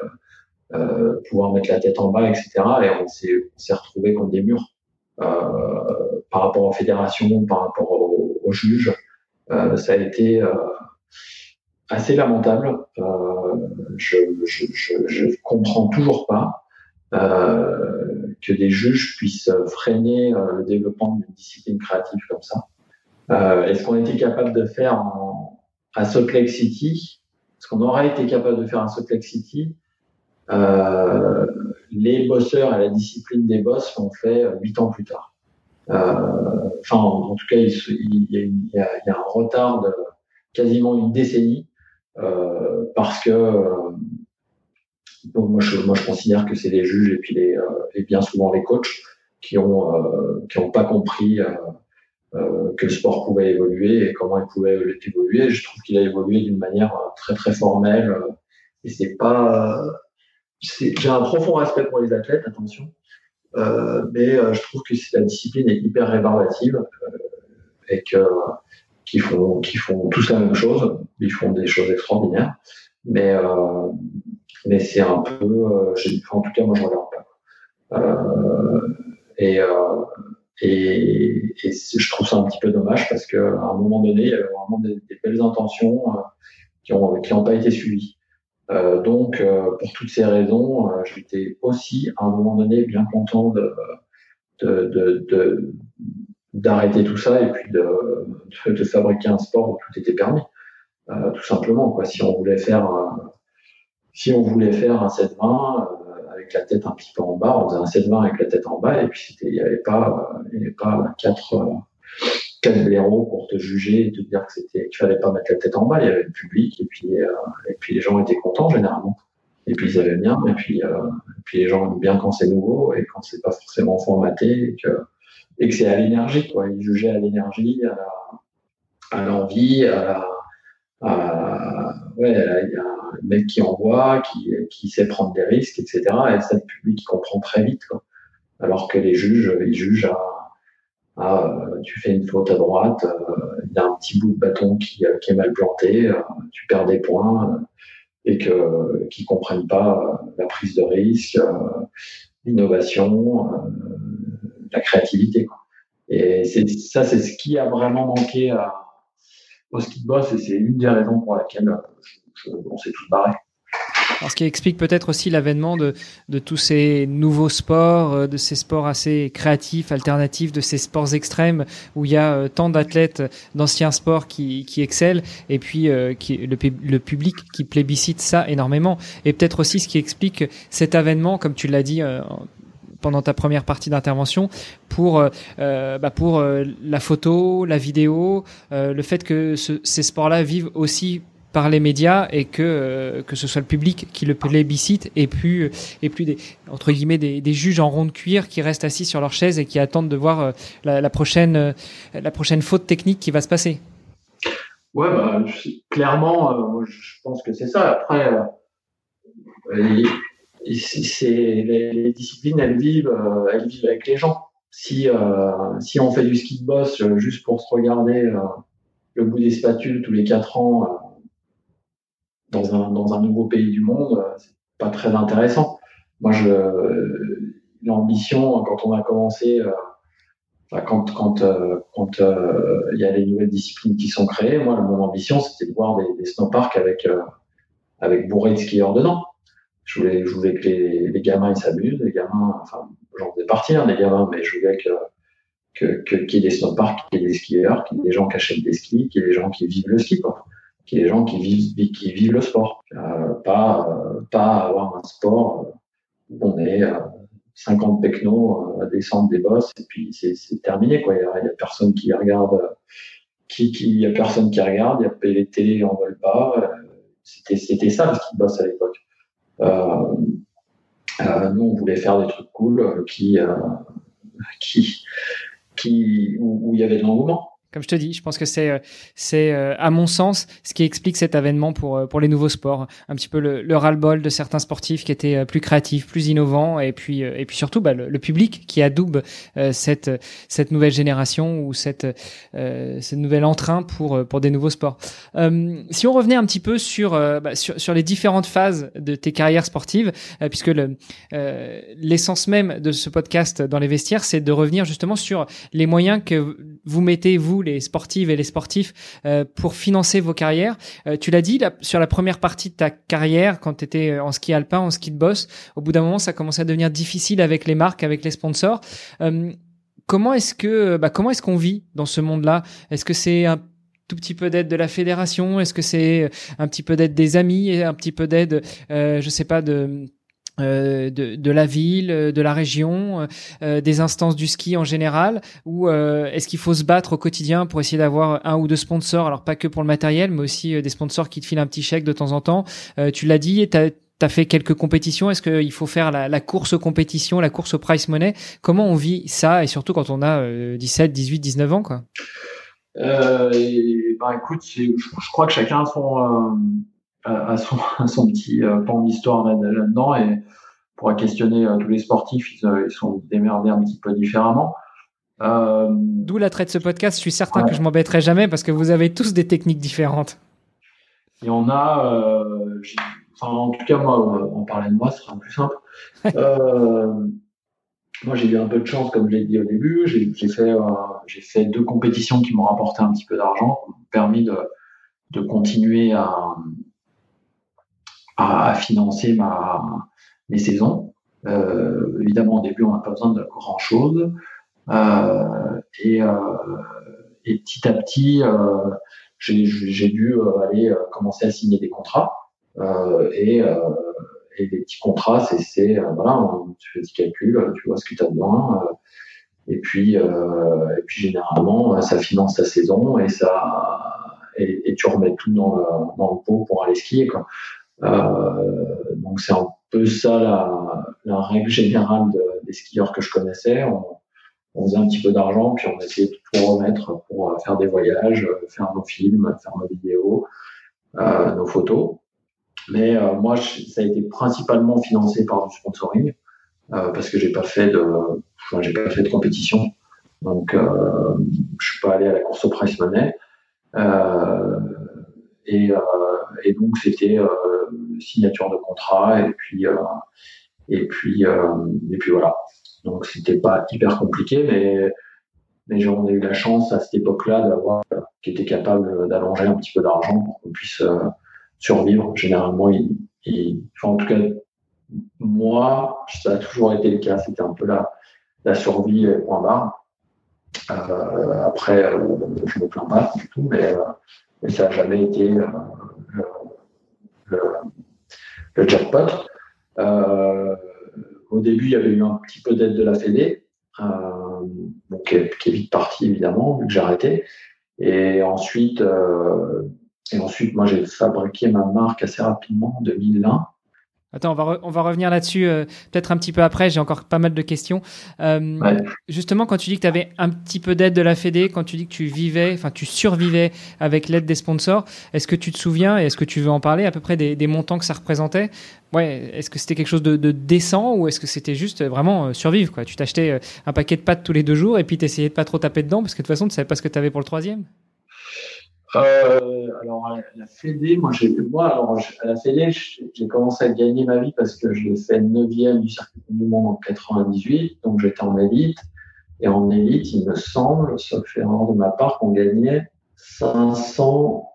euh, pouvoir mettre la tête en bas, etc. Et on s'est retrouvé contre des murs par rapport aux fédérations, par rapport aux, juges. ça a été assez lamentable. je, je, comprends toujours pas. Euh, que des juges puissent freiner euh, le développement d'une discipline créative comme ça. Euh, est-ce qu'on était capable de faire à Salt Lake City? Est-ce qu'on aurait été capable de faire à Salt Lake City? Euh, les bosseurs et la discipline des boss l'ont fait huit ans plus tard. Euh, enfin, en, tout cas, il, y a, un retard de quasiment une décennie euh, parce que moi je, considère que c'est les juges et puis euh, et bien souvent les coachs qui ont euh, qui ont pas compris euh, que le sport pouvait évoluer et comment il pouvait évoluer. Je trouve qu'il a évolué d'une manière très très formelle et c'est pas. J'ai un profond respect pour les athlètes, attention, euh, mais je trouve que la discipline est hyper rébarbative et que qui font tous la même chose, ils font des choses extraordinaires, mais euh, c'est un peu, euh, en tout cas moi je regarde pas. Euh, et, euh, et, et je trouve ça un petit peu dommage parce qu'à un moment donné, il y avait vraiment des, belles intentions qui n'ont pas été suivies. Euh, donc, euh, pour toutes ces raisons, euh, j'étais aussi à un moment donné bien content de de, de, de d'arrêter tout ça et puis de, de, fabriquer un sport où tout était permis, tout simplement. Quoi. Si on voulait faire si on voulait faire un 7-20 euh, avec la tête un petit peu en bas, on faisait un 7-20 avec la tête en bas et puis il n'y avait pas, il y avait pas quatre, quatre blaireaux pour te juger et te dire que c'était, qu'il fallait pas mettre la tête en bas. Il y avait le public et puis, euh, et puis les gens étaient contents généralement. Et puis ils avaient bien et puis, et puis les gens aiment bien quand c'est nouveau et quand c'est pas forcément formaté et que, et que c'est à l'énergie quoi. Ils jugeaient à l'énergie, à l'envie, à ouais, il y a un mec qui envoie, qui, qui sait prendre des risques, etc. Et ça, le public comprend très vite. Quoi. Alors que les juges, ils jugent à, à euh, tu fais une faute à droite, euh, il y a un petit bout de bâton qui, euh, qui est mal planté, tu perds des points et que qui comprennent pas la prise de risque, l'innovation, la créativité. Quoi. Et ça, c'est ce qui a vraiment manqué à, au ski de boss et c'est une des raisons pour laquelle on s'est tous barrés. Alors, ce qui explique peut-être aussi l'avènement de, de, tous ces nouveaux sports, euh, de ces sports assez créatifs, alternatifs, de ces sports extrêmes où il y a euh, tant d'athlètes d'anciens sports qui, qui, excellent et puis euh, qui, le, le, public qui plébiscite ça énormément. Et peut-être aussi ce qui explique cet avènement, comme tu l'as dit pendant ta première partie d'intervention pour bah, pour la photo, la vidéo, le fait que ces sports-là vivent aussi par les médias et que euh, que ce soit le public qui le plébiscite et plus et plus des entre guillemets des, juges en rond de cuir qui restent assis sur leur chaise et qui attendent de voir euh, la, prochaine euh, la prochaine faute technique qui va se passer. Ouais, bah, clairement, moi, je pense que c'est ça. Après, c'est les, les, disciplines, elles vivent, elles vivent avec les gens. Si si on fait du ski de boss juste pour se regarder le bout des spatules tous les quatre ans dans un, dans un nouveau pays du monde, euh, c'est pas très intéressant. Moi, je, l'ambition, quand on a commencé, euh, quand quand euh, quand il y a les nouvelles disciplines qui sont créées, moi, mon ambition, c'était de voir des, des snowparks avec avec bourré de skieurs dedans. Je voulais, je voulais que les, les gamins ils s'amusent, les gamins, enfin, j'en faisais partie, hein, des gamins, mais je voulais que que qu'il y ait des snowparks, qu'il y ait des skieurs, qu'il y ait des gens qui achètent des skis, qu'il y ait des gens qui vivent le ski, quoi qui est des gens qui vivent, qui le sport, euh, pas, euh, pas avoir un sport où on est 50 pecnos à descendre des bosses et puis c'est terminé. Il y, a, personne qui regarde, qui, qui, il y a personne qui regarde, il y a les télé en veulent pas. C'était c'était ça le ski boss à l'époque. Euh, euh, nous on voulait faire des trucs cool qui qui qui où il y avait de l'engouement. Comme je te dis, je pense que c'est, euh, c'est euh, à mon sens ce qui explique cet avènement pour, euh, pour les nouveaux sports. Un petit peu le, le ras-le-bol de certains sportifs qui étaient plus créatifs, plus innovants, et puis, et puis surtout bah, le, public qui adoube cette, cette nouvelle génération ou cette, euh, cette nouvelle entrain pour, pour des nouveaux sports. Si on revenait un petit peu sur, bah, sur, sur les différentes phases de tes carrières sportives, puisque le, l'essence même de ce podcast dans les vestiaires, c'est de revenir justement sur les moyens que vous mettez, vous, les sportives et les sportifs, euh, pour financer vos carrières. Euh, tu l'as dit, sur la première partie de ta carrière, quand tu étais euh, en ski alpin, en ski de boss, au bout d'un moment, ça commençait à devenir difficile avec les marques, avec les sponsors. comment est-ce que, bah, comment est-ce qu'on vit dans ce monde-là? Est-ce que c'est un tout petit peu d'aide de la fédération? Est-ce que c'est un petit peu d'aide des amis et un petit peu d'aide, euh, je sais pas, de euh, de, de, la ville, euh, de la région, euh, des instances du ski en général, ou est-ce qu'il faut se battre au quotidien pour essayer d'avoir un ou deux sponsors, alors pas que pour le matériel, mais aussi des sponsors qui te filent un petit chèque de temps en temps. tu l'as dit, tu as, fait quelques compétitions. Est-ce qu'il faut faire la, la, course aux compétitions, la course au price money? Comment on vit ça, et surtout quand on a 17, 18, 19 ans quoi? Euh, bah, écoute, je, je, crois que chacun a son à, son, (laughs) son, petit euh, pan d'histoire là-dedans et pourra questionner euh, tous les sportifs, ils, euh, ils, sont démerdés un petit peu différemment. Euh, D'où l'attrait de ce podcast. Je suis certain que je m'embêterai jamais parce que vous avez tous des techniques différentes. Et on a, euh, enfin, en tout cas, moi, en parler de moi, ce sera plus simple. (laughs) euh, moi, j'ai eu un peu de chance, comme je l'ai dit au début. J'ai fait, fait deux compétitions qui m'ont rapporté un petit peu d'argent, qui m'ont permis de, de continuer à, à, financer ma, mes saisons. Euh, évidemment, au début, on n'a pas besoin de grand chose. Euh, et, euh, et, petit à petit, j'ai dû aller commencer à signer des contrats. et, et les petits contrats, c'est voilà, tu fais des calculs, tu vois ce que tu as besoin. et puis, et puis généralement, ça finance ta saison et ça et, tu remets tout dans le, dans le pot pour aller skier. Euh, donc c'est un peu ça la, la règle générale de, des skieurs que je connaissais. On, on faisait un petit peu d'argent, puis on essayait de tout remettre pour euh, faire des voyages, euh, faire nos films, faire nos vidéos, nos photos. Mais moi, ça a été principalement financé par du sponsoring, parce que j'ai pas fait de, j'ai pas fait de compétition, donc je suis pas allé à la course au price money. Et, et donc c'était signature de contrat et puis euh, et puis euh, et puis voilà. Donc c'était pas hyper compliqué, mais mais j'en ai eu la chance à cette époque-là d'avoir qui était capable d'allonger un petit peu d'argent pour qu'on puisse euh, survivre. Généralement, il, en tout cas, moi, ça a toujours été le cas. C'était un peu la, la survie point barre. Euh, après, je me plains pas du tout, mais, mais ça n'a jamais été le, le, jackpot. Euh, au début, il y avait eu un petit peu d'aide de la Fédé, qui, est, qui, est, vite parti évidemment, vu que j'ai arrêté. Et ensuite, et ensuite, moi, j'ai fabriqué ma marque assez rapidement en 2001. Attends, on va, on va revenir là-dessus euh, peut-être un petit peu après. J'ai encore pas mal de questions. Euh, justement, quand tu dis que tu avais un petit peu d'aide de la Fédé, quand tu dis que tu vivais, enfin tu survivais avec l'aide des sponsors, est-ce que tu te souviens et est-ce que tu veux en parler à peu près des, montants que ça représentait? Ouais, est-ce que c'était quelque chose de, décent ou est-ce que c'était juste vraiment euh, survivre quoi? Tu t'achetais un paquet de pâtes tous les deux jours et puis t'essayais de pas trop taper dedans parce que de toute façon tu savais pas ce que tu avais pour le troisième? Euh, alors, à la Fédé, moi, j'ai, moi, alors, à la Fédé, j'ai commencé à gagner ma vie parce que je l'ai fait 9e du circuit du monde en 98, donc j'étais en élite. Et en élite, il me semble, sauf erreur de ma part, qu'on gagnait 500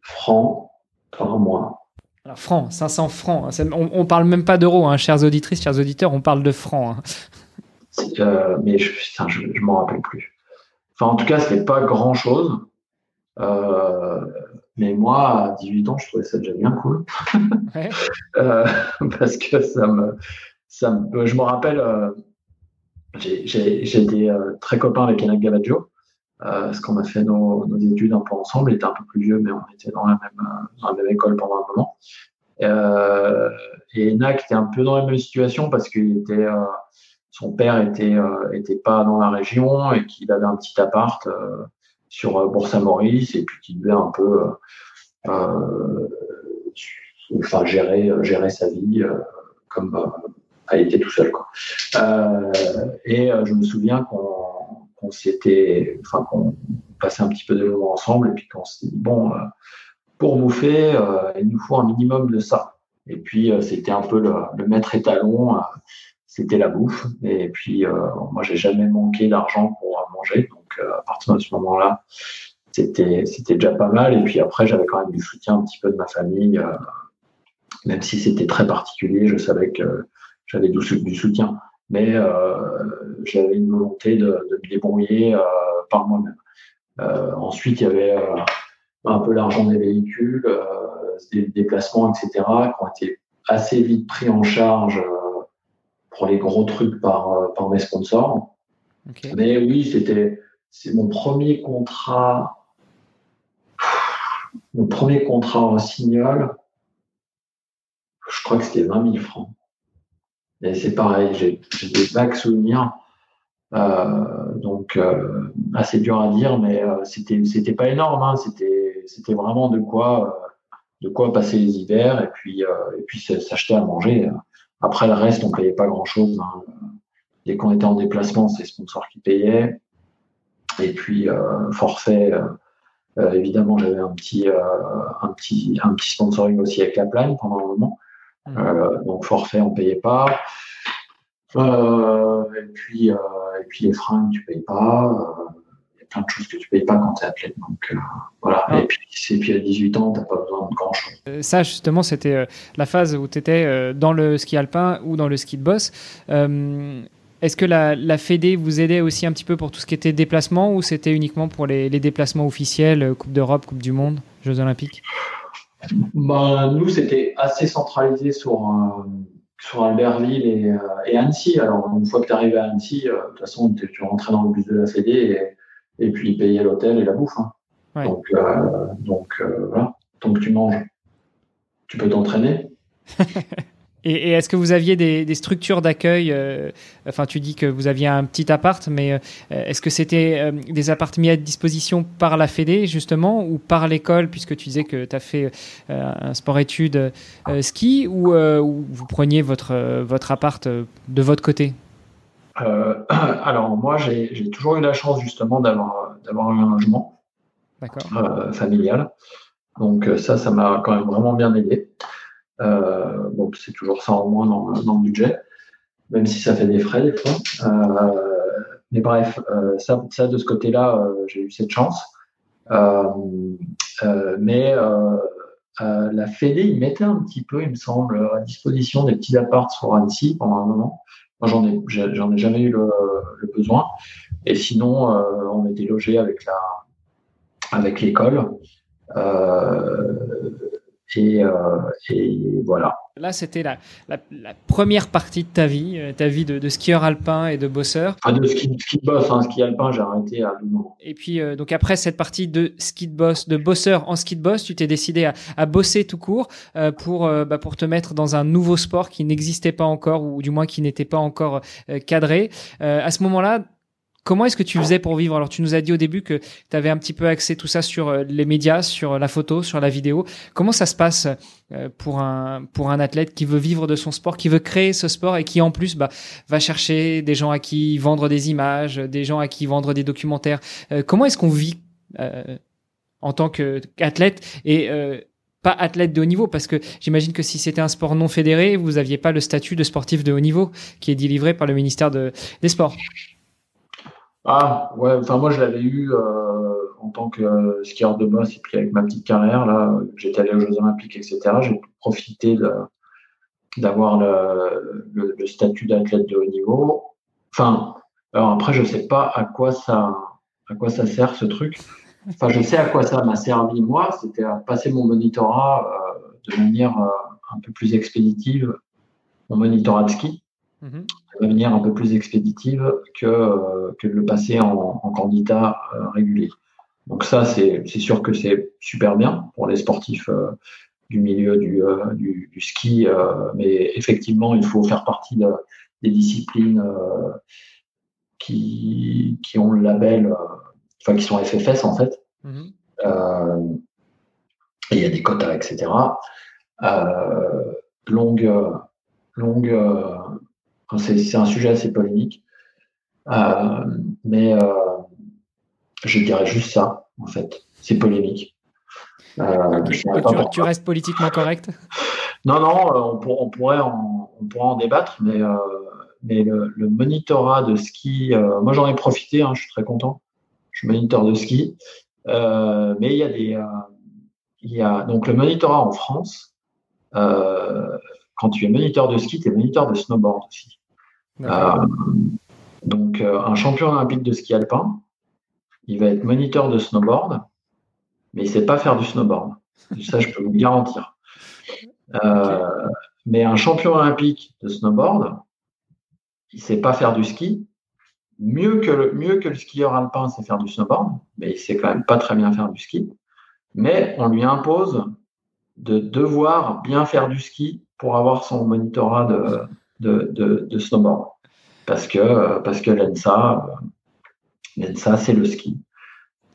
francs par mois. Alors, francs, 500 francs. Hein. On, on parle même pas d'euros, hein, chères auditrices, chers auditeurs, on parle de francs. Hein. Euh, mais je, putain, je, je m'en rappelle plus. Enfin, en tout cas, c'était pas grand chose. Euh, mais moi, à 18 ans, je trouvais ça déjà bien cool. (laughs) euh, parce que ça me, ça me, je me rappelle, euh, j'étais euh, très copain avec Enak Gavaggio, euh, parce qu'on a fait nos, nos, études un peu ensemble. Il était un peu plus vieux, mais on était dans la même, dans la même école pendant un moment. Euh, et Enak était un peu dans la même situation parce qu'il était, son père était, était pas dans la région et qu'il avait un petit appart sur euh, Bourse Maurice et puis qui devait un peu euh, euh, enfin gérer gérer sa vie comme elle était tout seul quoi. et je me souviens qu'on s'était enfin qu'on passait un petit peu de moments ensemble et puis qu'on s'est dit bon pour bouffer il nous faut un minimum de ça et puis c'était un peu le, le maître étalon c'était la bouffe. Et puis, euh, moi, j'ai jamais manqué d'argent pour manger. Euh, à partir de ce moment-là, c'était, c'était déjà pas mal. Et puis après, j'avais quand même du soutien un petit peu de ma famille. Euh, même si c'était très particulier, je savais que j'avais du, soutien. Mais j'avais une volonté de, de me débrouiller par moi-même. ensuite, il y avait un peu l'argent des véhicules, des déplacements, etc., qui ont été assez vite pris en charge pour les gros trucs par, euh, par mes sponsors. Mais oui, c'était c'est mon premier contrat, mon premier contrat en signal. Je crois que c'était 20 000 francs. Et c'est pareil, j'ai des vagues souvenirs. Euh, donc euh, assez dur à dire, mais euh, c'était pas énorme. Hein, c'était vraiment de quoi euh, de quoi passer les hivers et puis et puis s'acheter à manger. Après, le reste, on payait pas grand-chose. Hein. Dès qu'on était en déplacement, c'est sponsors qui payaient. Et puis, euh, forfait, euh, euh, évidemment, j'avais un petit, un, petit, un petit sponsoring aussi avec la plane pendant un moment. Mmh. donc, forfait, on payait pas. et, puis, et puis, les fringues, tu payes pas plein de choses que tu payes pas quand tu es athlète. Donc euh, voilà. Ah. Et puis, puis à 18 ans, tu n'as pas besoin de grand chose. Euh, ça, justement, c'était euh, la phase où tu étais dans le ski alpin ou dans le ski de boss. Est-ce que la, la Fédé vous aidait aussi un petit peu pour tout ce qui était déplacement ou c'était uniquement pour les, les déplacements officiels, Coupe d'Europe, Coupe du Monde, Jeux Olympiques? Bah, Nous, c'était assez centralisé sur, sur Albertville et, et, Annecy. Alors, une fois que tu arrives à Annecy, de toute façon, tu rentrais dans le bus de la Fédé et et puis payer l'hôtel et la bouffe. Hein. Donc, euh, donc euh, voilà, tant que tu manges, tu peux t'entraîner. (laughs) et, est-ce que vous aviez des, structures d'accueil euh, Enfin, tu dis que vous aviez un petit appart, mais est-ce que c'était des appartements mis à disposition par la Fédé, justement, ou par l'école, puisque tu disais que tu as fait un sport-études ski, ou, ou, vous preniez votre, votre appart de votre côté? Euh, (clears throat) alors moi, j'ai toujours eu la chance justement d'avoir un logement euh, familial. Donc euh, ça, ça m'a quand même vraiment bien aidé. Euh, c'est toujours ça en moins dans, le budget, même si ça fait des frais des fois. Euh, mais bref, euh, ça, ça de ce côté-là, j'ai eu cette chance. mais la Fédé, il mettait un petit peu, il me semble, à disposition des petits apparts sur Annecy pendant un moment. Moi, j'en ai, j'en ai jamais eu le, besoin. Et sinon, euh, on était logé avec la, avec l'école. Euh, et, et voilà. Là, c'était la, la, première partie de ta vie, ta vie de, skieur alpin et de bosseur. Enfin, de ski, ski de boss, hein, ski alpin, j'ai arrêté à Et puis, donc après cette partie de ski de boss, de bosseur en ski de boss, tu t'es décidé à, à, bosser tout court pour, bah, pour te mettre dans un nouveau sport qui n'existait pas encore, ou du moins qui n'était pas encore cadré. à ce moment-là, Comment est-ce que tu faisais pour vivre? Alors, tu nous as dit au début que tu avais un petit peu axé tout ça sur euh, les médias, sur la photo, sur la vidéo. Comment ça se passe euh, pour un pour un athlète qui veut vivre de son sport, qui veut créer ce sport et qui en plus bah, va chercher des gens à qui vendre des images, des gens à qui vendre des documentaires? Euh, comment est-ce qu'on vit en tant qu'athlète et pas athlète de haut niveau? Parce que j'imagine que si c'était un sport non fédéré, vous aviez pas le statut de sportif de haut niveau qui est délivré par le ministère de, des Sports. Ah, ouais, enfin, moi, je l'avais eu euh, en tant que euh, skieur de boss et puis avec ma petite carrière, là, j'étais allé aux Jeux Olympiques, etc. J'ai profité d'avoir le, statut d'athlète de haut niveau. Enfin, alors après, je sais pas à quoi ça, à quoi ça sert ce truc. Enfin, je sais à quoi ça m'a servi moi, c'était à passer mon monitorat euh, de manière un peu plus expéditive, mon monitorat de ski. Mm-hmm de manière un peu plus expéditive que, euh, que de le passer en, en candidat euh, régulier. Donc ça, c'est sûr que c'est super bien pour les sportifs euh, du milieu du, du, du ski, mais effectivement, il faut faire partie de, des disciplines qui, qui ont le label, enfin qui sont FFS en fait. Mm-hmm. et il y a des quotas, etc. longue, longue c'est un sujet assez polémique. Euh, mais euh, je dirais juste ça, en fait. C'est polémique. Euh, tu, restes politiquement correct? (laughs) Non, non, on, pourrait, en, en débattre, mais, mais le, monitorat de ski, moi j'en ai profité, hein, je suis très content. Je suis moniteur de ski. mais il y a des. il y a, donc le monitorat en France, quand tu es moniteur de ski, tu es moniteur de snowboard aussi. Euh, donc, euh, un champion olympique de ski alpin, il va être moniteur de snowboard, mais il ne sait pas faire du snowboard. Ça, je peux vous le garantir. Euh, mais un champion olympique de snowboard, il ne sait pas faire du ski. Mieux que, le, mieux que le skieur alpin sait faire du snowboard, mais il ne sait quand même pas très bien faire du ski. Mais on lui impose de devoir bien faire du ski pour avoir son monitorat de, de, snowboard. Parce que, parce que l'ENSA, c'est le ski.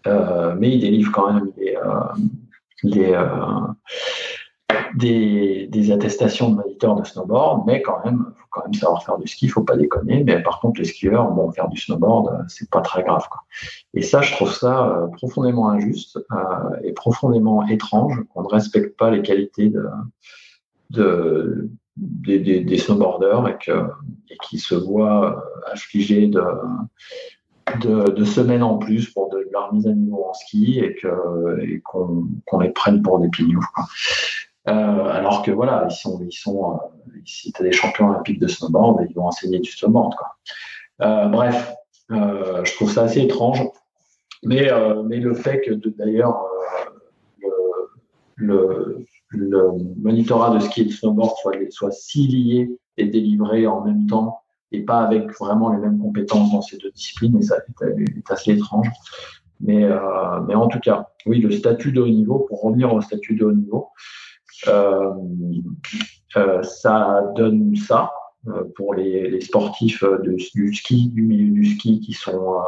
Euh, mais il délivre quand même des, euh, des, des, attestations de moniteur de snowboard, mais quand même, il faut quand même savoir faire du ski, il faut pas déconner. Mais par contre, les skieurs, bon, faire du snowboard, c'est pas très grave. Quoi. Et ça, je trouve ça euh, profondément injuste et profondément étrange qu'on ne respecte pas les qualités de, de, des, snowboarders et, qui se voient euh, affligés de, de, de, semaines en plus pour de, leur mise à niveau en ski et qu'on les prenne pour des pignoufs. Euh, alors que voilà, ils sont, ils sont, euh, si tu as des champions olympiques de snowboard, ils vont enseigner du snowboard. Euh, bref, euh, je trouve ça assez étrange. Mais, euh, le fait que d'ailleurs le, le, le monitorat de ski et de snowboard soit, soit si lié et délivré en même temps et pas avec vraiment les mêmes compétences dans ces deux disciplines, et ça est, assez étrange. Mais, euh, mais en tout cas, oui, le statut de haut niveau, pour revenir au statut de haut niveau, euh, euh, ça donne ça euh, pour les, les sportifs de, du ski, du milieu du ski qui sont euh,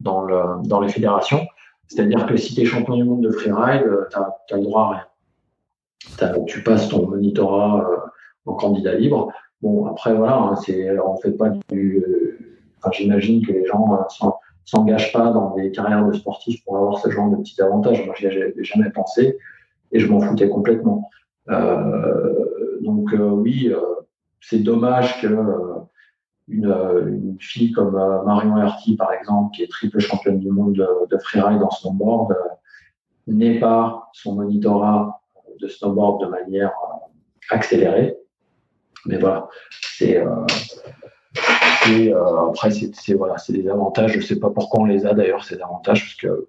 dans, le, dans les fédérations. C'est-à-dire que si tu es champion du monde de freeride, tu as, le droit à rien tu passes ton monitorat euh, en candidat libre. Bon, après, voilà, hein, c'est, on fait pas du. Euh, enfin, j'imagine que les gens euh, s'engagent pas dans des carrières de sportifs pour avoir ce genre de petits avantages. Moi, j'y avais jamais pensé et je m'en foutais complètement. Euh, donc, oui, c'est dommage que une, une, fille comme Marion Herty, par exemple, qui est triple championne du monde de, de freeride en snowboard, n'ait pas son monitorat de snowboard de manière euh, accélérée. Mais voilà, c'est euh, euh, après c'est voilà, des avantages. Je sais pas pourquoi on les a d'ailleurs ces avantages parce que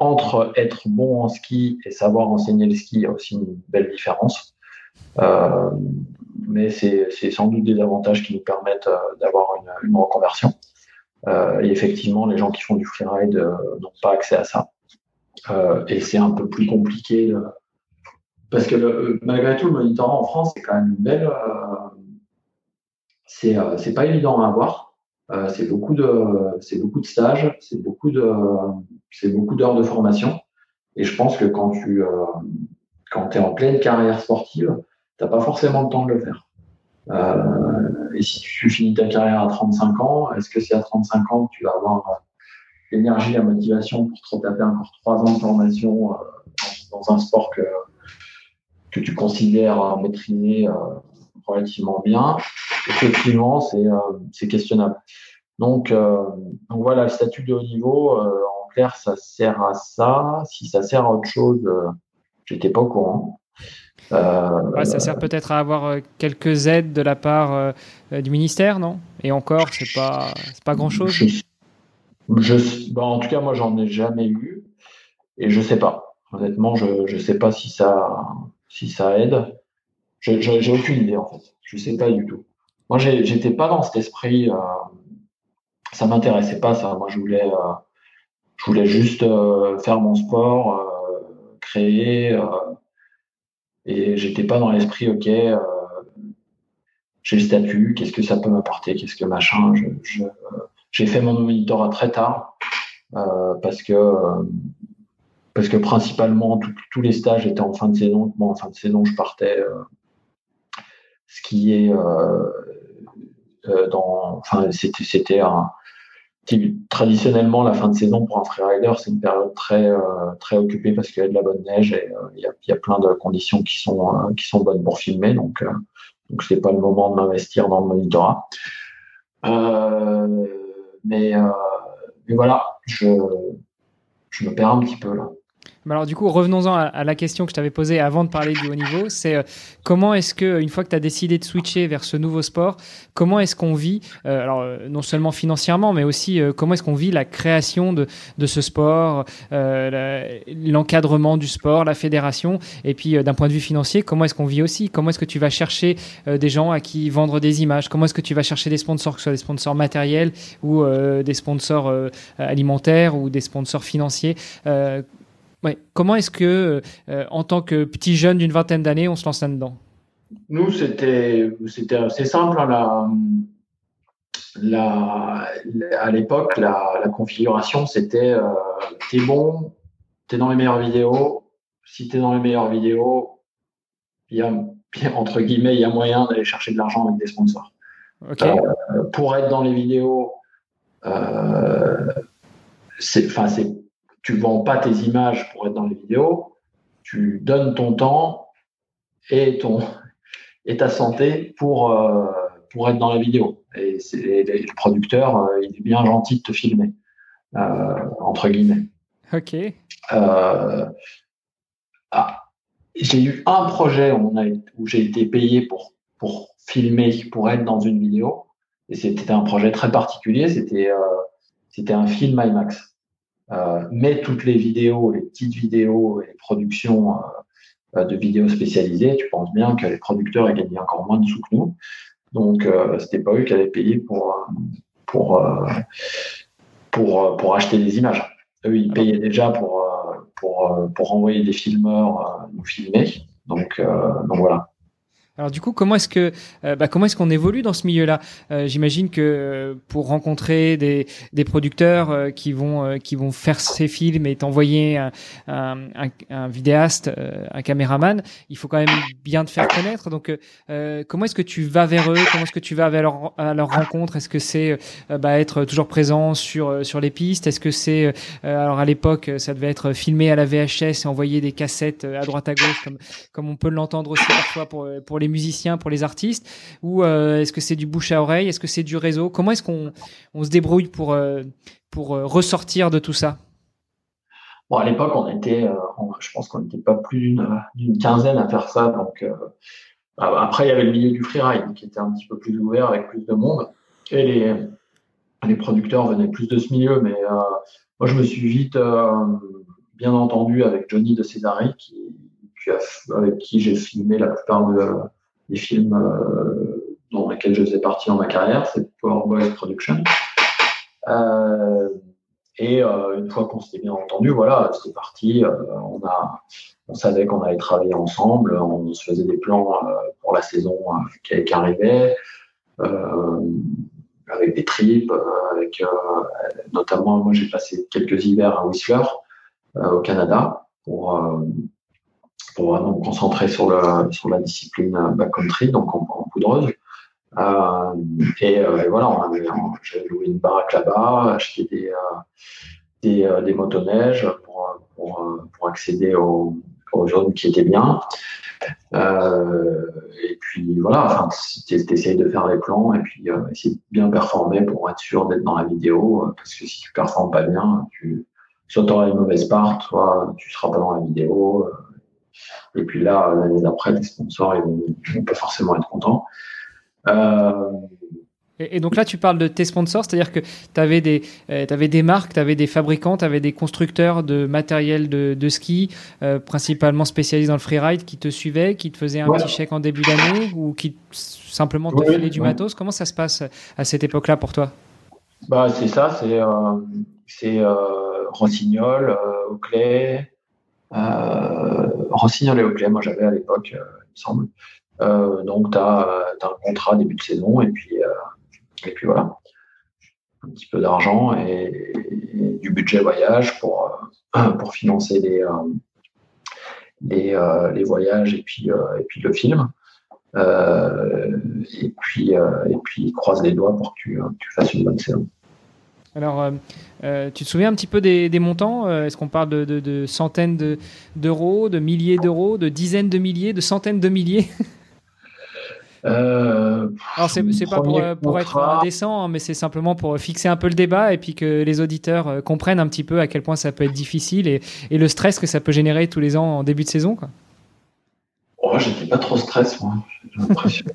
entre être bon en ski et savoir enseigner le ski, il y a aussi une belle différence. Euh, mais c'est sans doute des avantages qui nous permettent euh, d'avoir une, reconversion. Euh, et effectivement, les gens qui font du freeride n'ont pas accès à ça. et c'est un peu plus compliqué parce que malgré tout, le monitorat en France, c'est quand même une belle. c'est pas évident à avoir. c'est beaucoup de c'est beaucoup de stages, c'est beaucoup de c'est beaucoup d'heures de formation. Et je pense que quand tu quand es en pleine carrière sportive, t'as pas forcément le temps de le faire. Euh, et si tu finis ta carrière à 35 ans, est-ce que c'est à 35 ans que tu vas avoir euh, l'énergie, la motivation pour te retaper encore trois ans de formation euh, dans, un sport que, que tu considères maîtriser relativement bien Effectivement, c'est questionnable. Donc, donc voilà, le statut de haut niveau, en clair, ça sert à ça. Si ça sert à autre chose, j'étais pas au courant. Euh, ça sert peut-être à avoir euh, quelques aides de la part euh, du ministère, non? Et encore, c'est pas, pas grand-chose? Je, en tout cas, moi, j'en ai jamais eu et je sais pas. Honnêtement, je ne sais pas si ça, si ça aide. J'ai aucune idée en fait. Je sais pas du tout. Moi, j'étais pas dans cet esprit. Euh, ça m'intéressait pas ça. Moi, je voulais, je voulais juste faire mon sport, créer et j'étais pas dans l'esprit, ok, euh, j'ai le statut, qu'est-ce que ça peut m'apporter, qu'est-ce que machin. Je, j'ai fait mon monitorat très tard euh, parce que parce que principalement tous les stages étaient en fin de saison. Bon, en fin de saison, je partais euh, skier euh, euh dans. Enfin, c'était c'était un traditionnellement, la fin de saison pour un freerider, c'est une période très euh, très occupée parce qu'il y a de la bonne neige et euh, il, y a, plein de conditions qui sont euh, qui sont bonnes pour filmer. Donc donc c'est pas le moment de m'investir dans le monitorat. mais mais voilà, je je me perds un petit peu là alors du coup, revenons-en à, la question que je t'avais posée avant de parler du haut niveau. C'est euh, comment est-ce que, une fois que tu as décidé de switcher vers ce nouveau sport, comment est-ce qu'on vit, euh, alors euh, non seulement financièrement, mais aussi comment est-ce qu'on vit la création de, de ce sport, l'encadrement du sport, la fédération, et puis d'un point de vue financier, comment est-ce qu'on vit aussi? Comment est-ce que tu vas chercher des gens à qui vendre des images? Comment est-ce que tu vas chercher des sponsors, que ce soit des sponsors matériels ou des sponsors alimentaires ou des sponsors financiers Ouais. Comment est-ce que, euh, en tant que petit jeune d'une vingtaine d'années, on se lance là-dedans? Nous, c'était assez simple. Hein, la, à l'époque, la, la, configuration, c'était euh, t'es bon, t'es dans les meilleures vidéos. Si t'es dans les meilleures vidéos, il y a entre guillemets, il y a moyen d'aller chercher de l'argent avec des sponsors. Okay. Euh, pour être dans les vidéos, euh, c'est tu vends pas tes images pour être dans les vidéos, tu donnes ton temps et ton (laughs) et ta santé pour euh, pour être dans la vidéo. Et, c'est, le producteur, euh, il est bien gentil de te filmer euh, entre guillemets. Ok. Ah, j'ai eu un projet où, on a, où j'ai été payé pour pour filmer, pour être dans une vidéo, et c'était un projet très particulier. C'était c'était un film IMAX. Euh, mais toutes les vidéos, les petites vidéos et les productions euh, euh, de vidéos spécialisées, tu penses bien que les producteurs aient gagné encore moins de sous que nous. Donc, c'était pas eux qui allaient payer pour, pour, pour, pour acheter des images. Eux, ils payaient déjà pour, pour, pour envoyer des filmeurs nous filmer. Donc, donc voilà. Alors du coup, comment est-ce que euh, bah, comment est-ce qu'on évolue dans ce milieu-là? Euh, J'imagine que euh, pour rencontrer des, producteurs qui vont qui vont faire ces films et t'envoyer un, vidéaste, un caméraman, il faut quand même bien te faire connaître. Donc comment est-ce que tu vas vers eux? Comment est-ce que tu vas vers leur, à leur rencontre? Est-ce que c'est bah, être toujours présent sur sur les pistes? Est-ce que c'est alors à l'époque ça devait être filmé à la VHS et envoyer des cassettes à droite à gauche comme comme on peut l'entendre aussi parfois pour pour les musiciens, pour les artistes Ou euh, est-ce que c'est du bouche à oreille Est-ce que c'est du réseau? Comment est-ce qu'on on se débrouille pour, euh, pour euh, ressortir de tout ça? Bon, à l'époque, on était, je pense qu'on n'était pas plus d'une quinzaine à faire ça. Donc, après, il y avait le milieu du freeride qui était un petit peu plus ouvert avec plus de monde. Et les, les producteurs venaient plus de ce milieu. Mais moi, je me suis vite bien entendu avec Johnny de Césari, qui, avec qui j'ai filmé la plupart des films dans lesquels je faisais partie dans ma carrière, c'est Power Boys Production. Euh, et euh, une fois qu'on s'était bien entendu, voilà, c'était parti. Euh, on savait qu'on allait travailler ensemble. On se faisait des plans pour la saison qui, qui, arrivait, avec des trips, notamment moi j'ai passé quelques hivers à Whistler au Canada pour pour vraiment me concentrer sur la discipline backcountry, donc en, poudreuse. Euh, et, euh, et, voilà, j'ai loué une baraque là-bas, acheté des, euh, des, euh, motoneiges pour, pour, pour accéder aux, aux, zones qui étaient bien. et puis voilà, enfin, t'essayes de faire les plans et puis essayer de bien performer pour être sûr d'être dans la vidéo, parce que si tu performes pas bien, tu, soit tu auras une mauvaise part, soit tu seras pas dans la vidéo. Et puis là, l'année d'après, les sponsors, ils vont, pas forcément être contents. Euh, et, donc là, tu parles de tes sponsors, c'est-à-dire que tu avais, des, euh, avais des marques, tu avais des fabricants, tu avais des constructeurs de matériel de, de ski, euh, principalement spécialisés dans le freeride, qui te suivaient, qui te faisaient un petit chèque en début d'année ou qui simplement te filaient du matos? Comment ça se passe à cette époque-là pour toi? Bah, C'est ça, c'est euh, Rossignol, Oakley. Rossignol et Oakley, moi j'avais à l'époque, il me semble. Euh, donc, tu as, un contrat début de saison et puis, euh, et puis voilà. Un petit peu d'argent et, du budget voyage pour, euh, (coughs) pour financer les, les, les, voyages et puis, et puis le film. et puis, et puis croise les doigts pour que tu, tu fasses une bonne saison. Alors, tu te souviens un petit peu des, des montants Est-ce qu'on parle de, de, de centaines d'euros, de, milliers d'euros, de dizaines de milliers, de centaines de milliers? Euh, Alors, c'est, pas pour, euh, pour être indécent, hein, mais c'est simplement pour fixer un peu le débat et puis que les auditeurs euh, comprennent un petit peu à quel point ça peut être difficile et, et le stress que ça peut générer tous les ans en début de saison. Quoi. Oh, j'étais pas trop stress, moi, j'ai l'impression.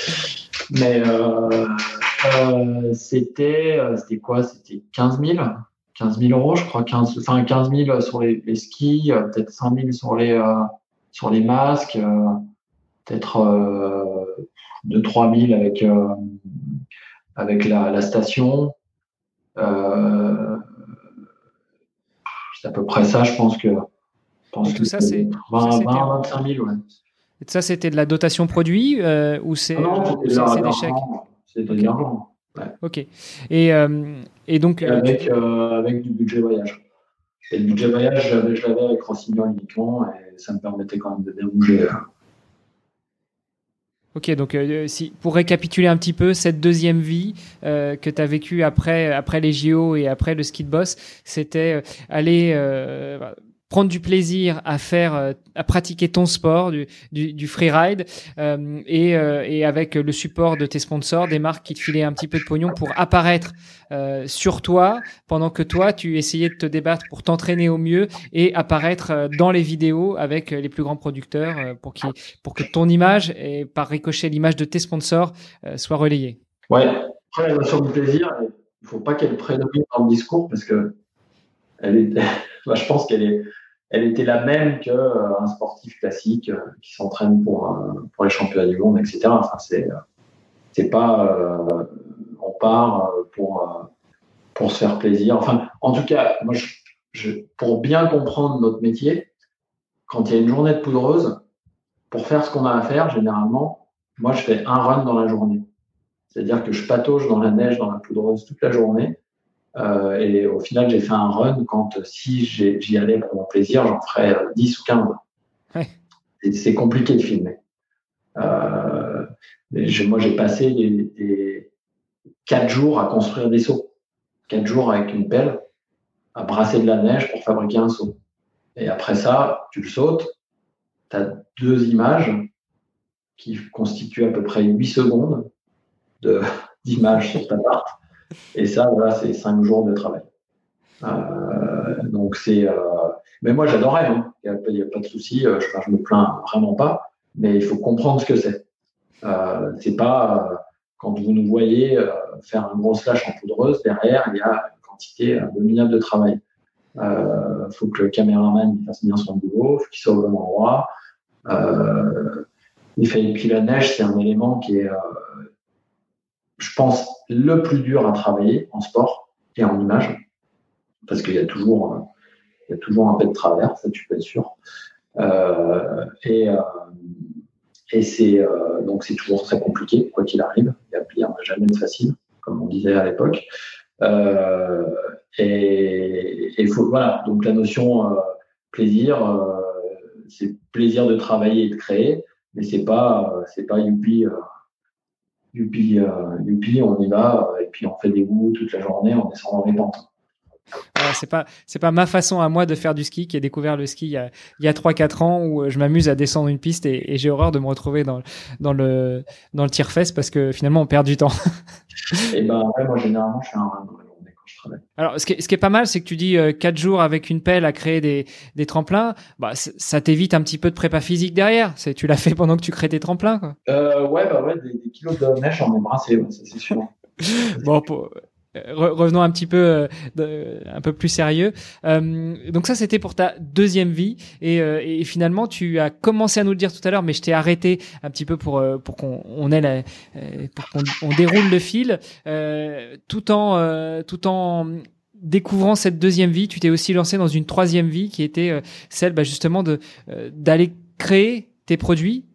(laughs) mais euh, euh, c'était, c'était quoi? C'était 15 000 15 000 euros, je crois, 15, enfin 15 000 sur les, les skis, peut-être 5 000 sur les, sur les masques peut-être euh, 2-3 000 avec, euh, avec la, la station. Euh, c'est à peu près ça, je pense que. Je pense tout ça, c'est 20, 25 000, ouais. Et ça, c'était de la dotation produit euh, ou c'est ah des chèques? C'était de l'argent. Ouais. Ok. Et, euh, et donc. Et avec, euh, avec du budget voyage. Et le budget voyage, je l'avais avec Rossignol uniquement et ça me permettait quand même de bien bouger. Ok, donc euh, si, pour récapituler un petit peu, cette deuxième vie euh, que tu as vécue après, après les JO et après le ski de boss, c'était euh, aller prendre du plaisir à faire, euh, à pratiquer ton sport, du, du, du freeride, euh, et, euh, et, avec le support de tes sponsors, des marques qui te filaient un petit peu de pognon pour apparaître sur toi, pendant que toi, tu essayais de te débattre pour t'entraîner au mieux et apparaître dans les vidéos avec les plus grands producteurs pour, qui, pour que ton image et par ricochet l'image de tes sponsors soit relayée. Ouais, après la notion de plaisir, il faut pas qu'elle prédomine dans le discours parce que elle est, (laughs) je pense qu'elle est, elle était la même qu'un euh, sportif classique euh, qui s'entraîne pour, euh, pour les championnats du monde, etc. Enfin, c'est, c'est pas, on part pour, pour se faire plaisir. Enfin, en tout cas, moi, je, pour bien comprendre notre métier, quand il y a une journée de poudreuse, pour faire ce qu'on a à faire, généralement, moi, je fais un run dans la journée. C'est-à-dire que je patauge dans la neige, dans la poudreuse toute la journée. Euh, et au final, j'ai fait un run quand, si j'y allais pour mon plaisir, j'en ferais 10 ou 15. Ouais. C'est compliqué de filmer. Euh, moi, j'ai passé des, des 4 jours à construire des seaux. 4 jours avec une pelle, à brasser de la neige pour fabriquer un seau. Et après ça, tu le sautes, tu as deux images qui constituent à peu près 8 secondes (laughs) d'images sur ta carte. Et ça, voilà, c'est cinq jours de travail. Euh, donc c'est, euh, mais moi j'adorais, hein. il n'y a, pas de souci, euh, je, je me plains vraiment pas, mais il faut comprendre ce que c'est. C'est pas quand vous nous voyez faire un gros slash en poudreuse derrière, il y a quand identité abominable de travail. Il faut que le caméraman fasse bien son boulot, faut qu'il soit au bon endroit. et puis la neige, c'est un élément qui est, je pense, le plus dur à travailler en sport et en image, parce qu'il y a toujours, il y a toujours un peu de travers, ça tu peux être sûr. et et c'est euh, donc c'est toujours très compliqué, quoi qu'il arrive. Il n'y a, a, jamais de facile, comme on disait à l'époque. Euh, et, faut, voilà, donc la notion euh, plaisir, euh, c'est plaisir de travailler et de créer, mais c'est pas c'est pas youpi, youpi, youpi, on y va et puis on fait des goûts toute la journée, on descend dans les pentes c'est pas c'est pas ma façon à moi de faire du ski qui ai découvert le ski il y a, il y a 3-4 ans où je m'amuse à descendre une piste et, j'ai horreur de me retrouver dans, dans le dans le tire-fesse parce que finalement on perd du temps. et eh ben moi généralement je fais un run Alors ce qui, est, ce qui est pas mal c'est que tu dis 4 euh, jours avec une pelle à créer des, des tremplins, bah ça t'évite un petit peu de prépa physique derrière. C'est tu l'as fait pendant que tu crées tes tremplins quoi. Euh, ouais bah ouais des, kilos de neige j'en ai brassé c'est sûr. (laughs) bon pour revenons un petit peu euh, un peu plus sérieux. Euh, donc ça c'était pour ta deuxième vie et, euh, et, finalement tu as commencé à nous le dire tout à l'heure, mais je t'ai arrêté un petit peu pour pour qu'on on ait la, pour qu'on on déroule le fil tout en tout en découvrant cette deuxième vie, tu t'es aussi lancé dans une troisième vie qui était celle bah, justement de d'aller créer tes produits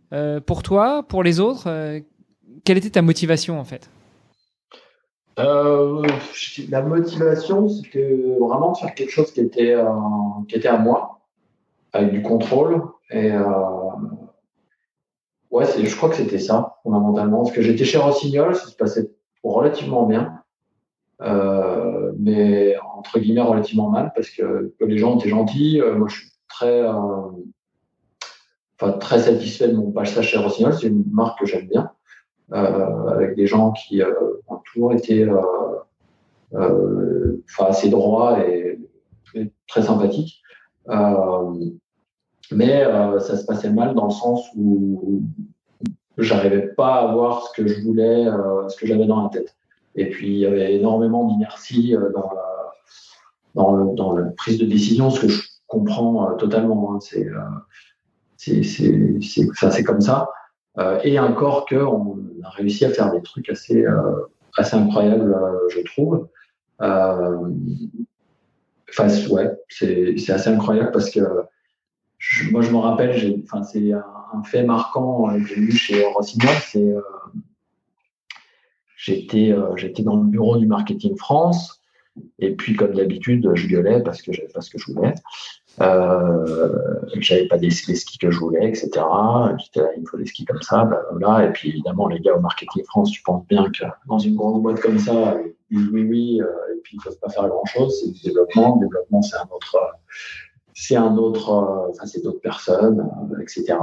pour toi, pour les autres. quelle était ta motivation en fait? Euh, la motivation, c'était vraiment de faire quelque chose qui était, euh, qui était à moi, avec du contrôle. Et euh, ouais, je crois que c'était ça, fondamentalement. Parce que j'étais chez Rossignol, ça se passait relativement bien. Euh, mais entre guillemets relativement mal parce que, les gens étaient gentils. Euh, moi, je suis très, enfin, très satisfait de mon passage chez Rossignol. C'est une marque que j'aime bien. Euh, avec des gens qui euh, ont toujours été euh, assez droits et, très sympathiques. mais ça se passait mal dans le sens où j'arrivais pas à voir ce que je voulais, ce que j'avais dans la tête. Et puis il y avait énormément d'inertie dans la, prise de décision, ce que je comprends totalement. Hein. C'est c'est comme ça. Euh, et encore qu'on a réussi à faire des trucs assez, euh, assez incroyables, euh, je trouve. Enfin, ouais, c'est assez incroyable parce que moi, je me rappelle, c'est un, fait marquant que j'ai vu chez Rossignol, c'est j'étais dans le bureau du marketing France et puis comme d'habitude je gueulais parce que j'avais pas ce que je voulais euh, j'avais pas des, skis que je voulais, etc. J'étais là, il me faut des skis comme ça, blablabla. Et puis évidemment, les gars au marketing France, tu penses bien que dans une grande boîte comme ça, oui, oui, euh, et puis ils peuvent pas faire grand chose. C'est du développement. Le développement, c'est un autre, c'est un autre, euh, enfin c'est d'autres personnes, euh, etc.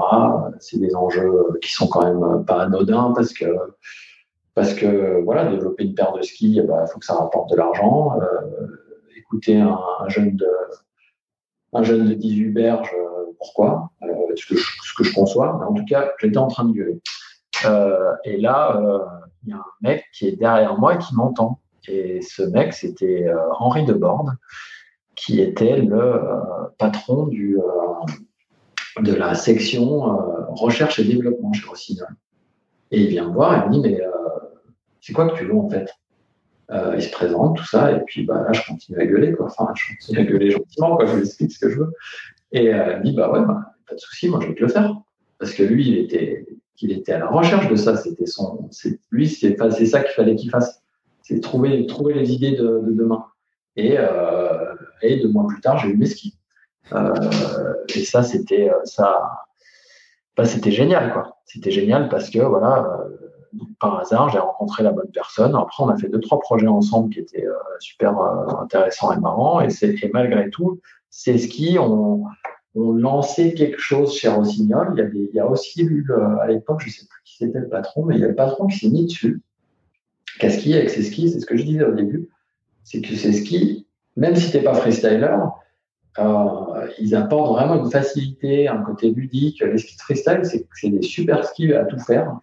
C'est des enjeux qui sont quand même pas anodins parce que parce que voilà, développer une paire de skis, il bah, faut que ça rapporte de l'argent. Euh, écouter un, un, jeune de un jeune de 18 berges, euh, pourquoi? Euh, ce, que je, ce que je conçois. Mais en tout cas, j'étais en train de gueuler. Euh, et là, il y a un mec qui est derrière moi et qui m'entend. Et ce mec, c'était Henri Deborde, qui était le patron de la section recherche et développement chez Rossignol. Et il vient me voir et me dit, mais c'est quoi que tu veux en fait? Euh, il se présente, tout ça, et puis bah, là, je continue à gueuler, quoi. Enfin, je continue à gueuler gentiment, quoi. Je lui explique ce que je veux. Et euh, il dit, bah ouais, bah, pas de souci, moi, je vais te le faire. Parce que lui, il était, il était à la recherche de ça. C'était son, c'est, lui, c'est, c'est ça qu'il fallait qu'il fasse. C'est trouver, trouver les idées de, de demain. Et, euh, et deux mois plus tard, j'ai eu mes skis. Euh, et ça, c'était, euh, ça, bah, c'était génial, quoi. C'était génial parce que, voilà, euh, par hasard, j'ai rencontré la bonne personne. Après, on a fait deux, trois projets ensemble qui étaient euh, super euh, intéressants et marrants. Et, malgré tout, ces skis ont, ont lancé quelque chose chez Rossignol. Il y, il y a aussi eu, à l'époque, je ne sais plus qui c'était le patron, mais il y a le patron qui s'est mis dessus, qui a skié avec ses skis. C'est ce que je disais au début. C'est que ces skis, même si tu n'es pas freestyler, euh, ils apportent vraiment une facilité, un côté ludique. Les skis de freestyle, c'est des super skis à tout faire.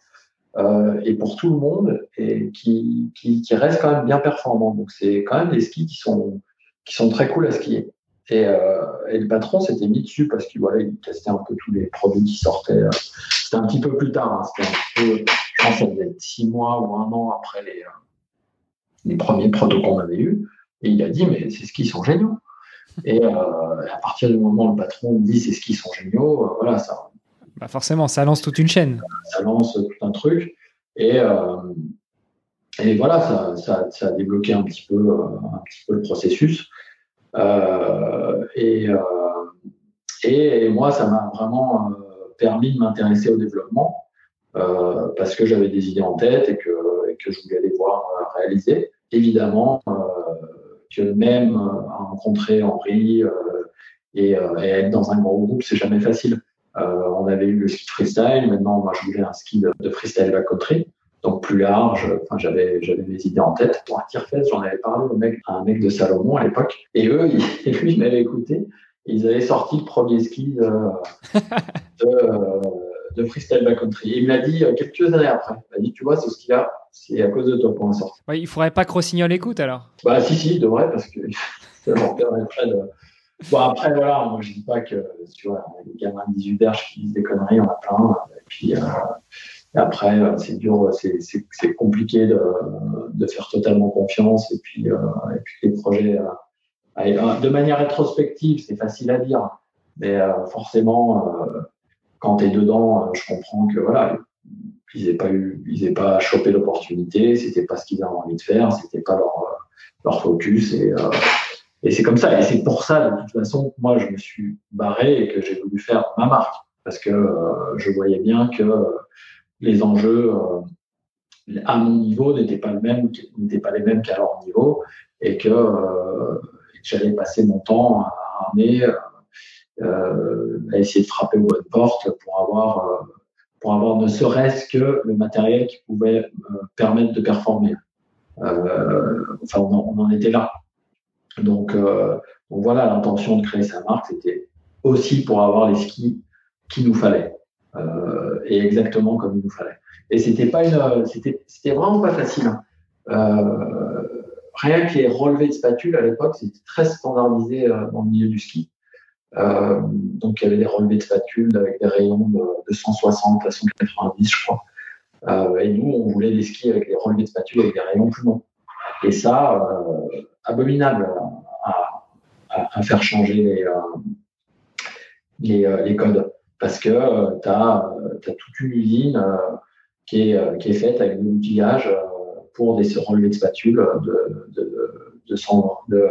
Et pour tout le monde et qui, qui, restent quand même bien performants. Donc c'est quand même des skis qui sont, qui sont très cool à skier. Et, et le patron s'était mis dessus parce qu'il voilà, il testait un peu tous les produits qui sortaient. C'était un petit peu plus tard. Hein. C'était un peu, je pense que ça devait être six mois ou un an après les, les premiers protos qu'on avait eus. Et il a dit, mais ces skis sont géniaux. Et euh, à partir du moment où le patron dit ces skis sont géniaux, euh, voilà, ça. Bah forcément, ça lance toute une chaîne. Ça lance tout un truc. Et, euh, et voilà, ça, a débloqué un petit peu, un petit peu le processus. Et, et, moi, ça m'a vraiment permis de m'intéresser au développement parce que j'avais des idées en tête et que, que je voulais les voir réaliser. Évidemment, que même euh, rencontrer Henri euh, et, euh, et, être dans un gros groupe, c'est jamais facile. On avait eu le ski freestyle, maintenant moi je voulais un ski de, freestyle backcountry donc plus large. Enfin, j'avais j'avais mes idées en tête. Pour un tire-fesse, j'en avais parlé au mec, à un mec de Salomon à l'époque. Et eux, (laughs) ils, lui, ils m'avaient écouté. ils avaient sorti le premier ski de, (laughs) de, de freestyle backcountry. Et il m'a dit quelques années après, il m'a dit, tu vois, ce ski-là, c'est à cause de toi pour sortir. Ouais, il faudrait pas que Rossignol écoute alors Bah si, si, il devrait, parce que (laughs) ça leur permettrait de. Bon, après, voilà, moi je dis pas que, tu vois, les gamins de 18 berges qui disent des conneries, on a plein. Et puis, euh, après, euh, c'est dur, c'est compliqué de, de, faire totalement confiance. Et puis, euh, les projets, de manière rétrospective, c'est facile à dire. Mais forcément, quand tu es dedans, je comprends que voilà, ils n'aient pas eu, ils pas chopé l'opportunité, c'était pas ce qu'ils avaient envie de faire, c'était pas leur, leur focus et c'est comme ça. Et c'est pour ça, de toute façon, moi, je me suis barré et que j'ai voulu faire ma marque parce que euh, je voyais bien que les enjeux euh, à mon niveau n'étaient pas le même, pas les mêmes qu'à leur niveau et que, j'allais passer mon temps à armer, à essayer de frapper aux bonnes portes pour avoir pour avoir ne serait-ce que le matériel qui pouvait euh, permettre de performer. Euh, enfin, on en, était là. Donc, euh, donc voilà, l'intention de créer sa marque, c'était aussi pour avoir les skis qu'il nous fallait euh, et exactement comme il nous fallait. Et c'était pas une, c'était, vraiment pas facile. Hein. Euh, rien que les relevés de spatule à l'époque, c'était très standardisé dans le milieu du ski. Euh, donc il y avait des relevés de spatule avec des rayons de, 160 à 190, je crois. Euh, et nous, on voulait des skis avec des relevés de spatule avec des rayons plus longs. Et ça, euh, abominable à, faire changer les, les, les, codes. Parce que tu as, toute une usine qui, est, qui est faite avec de l'outillage pour des relevés de spatule de, de, de, 100, de,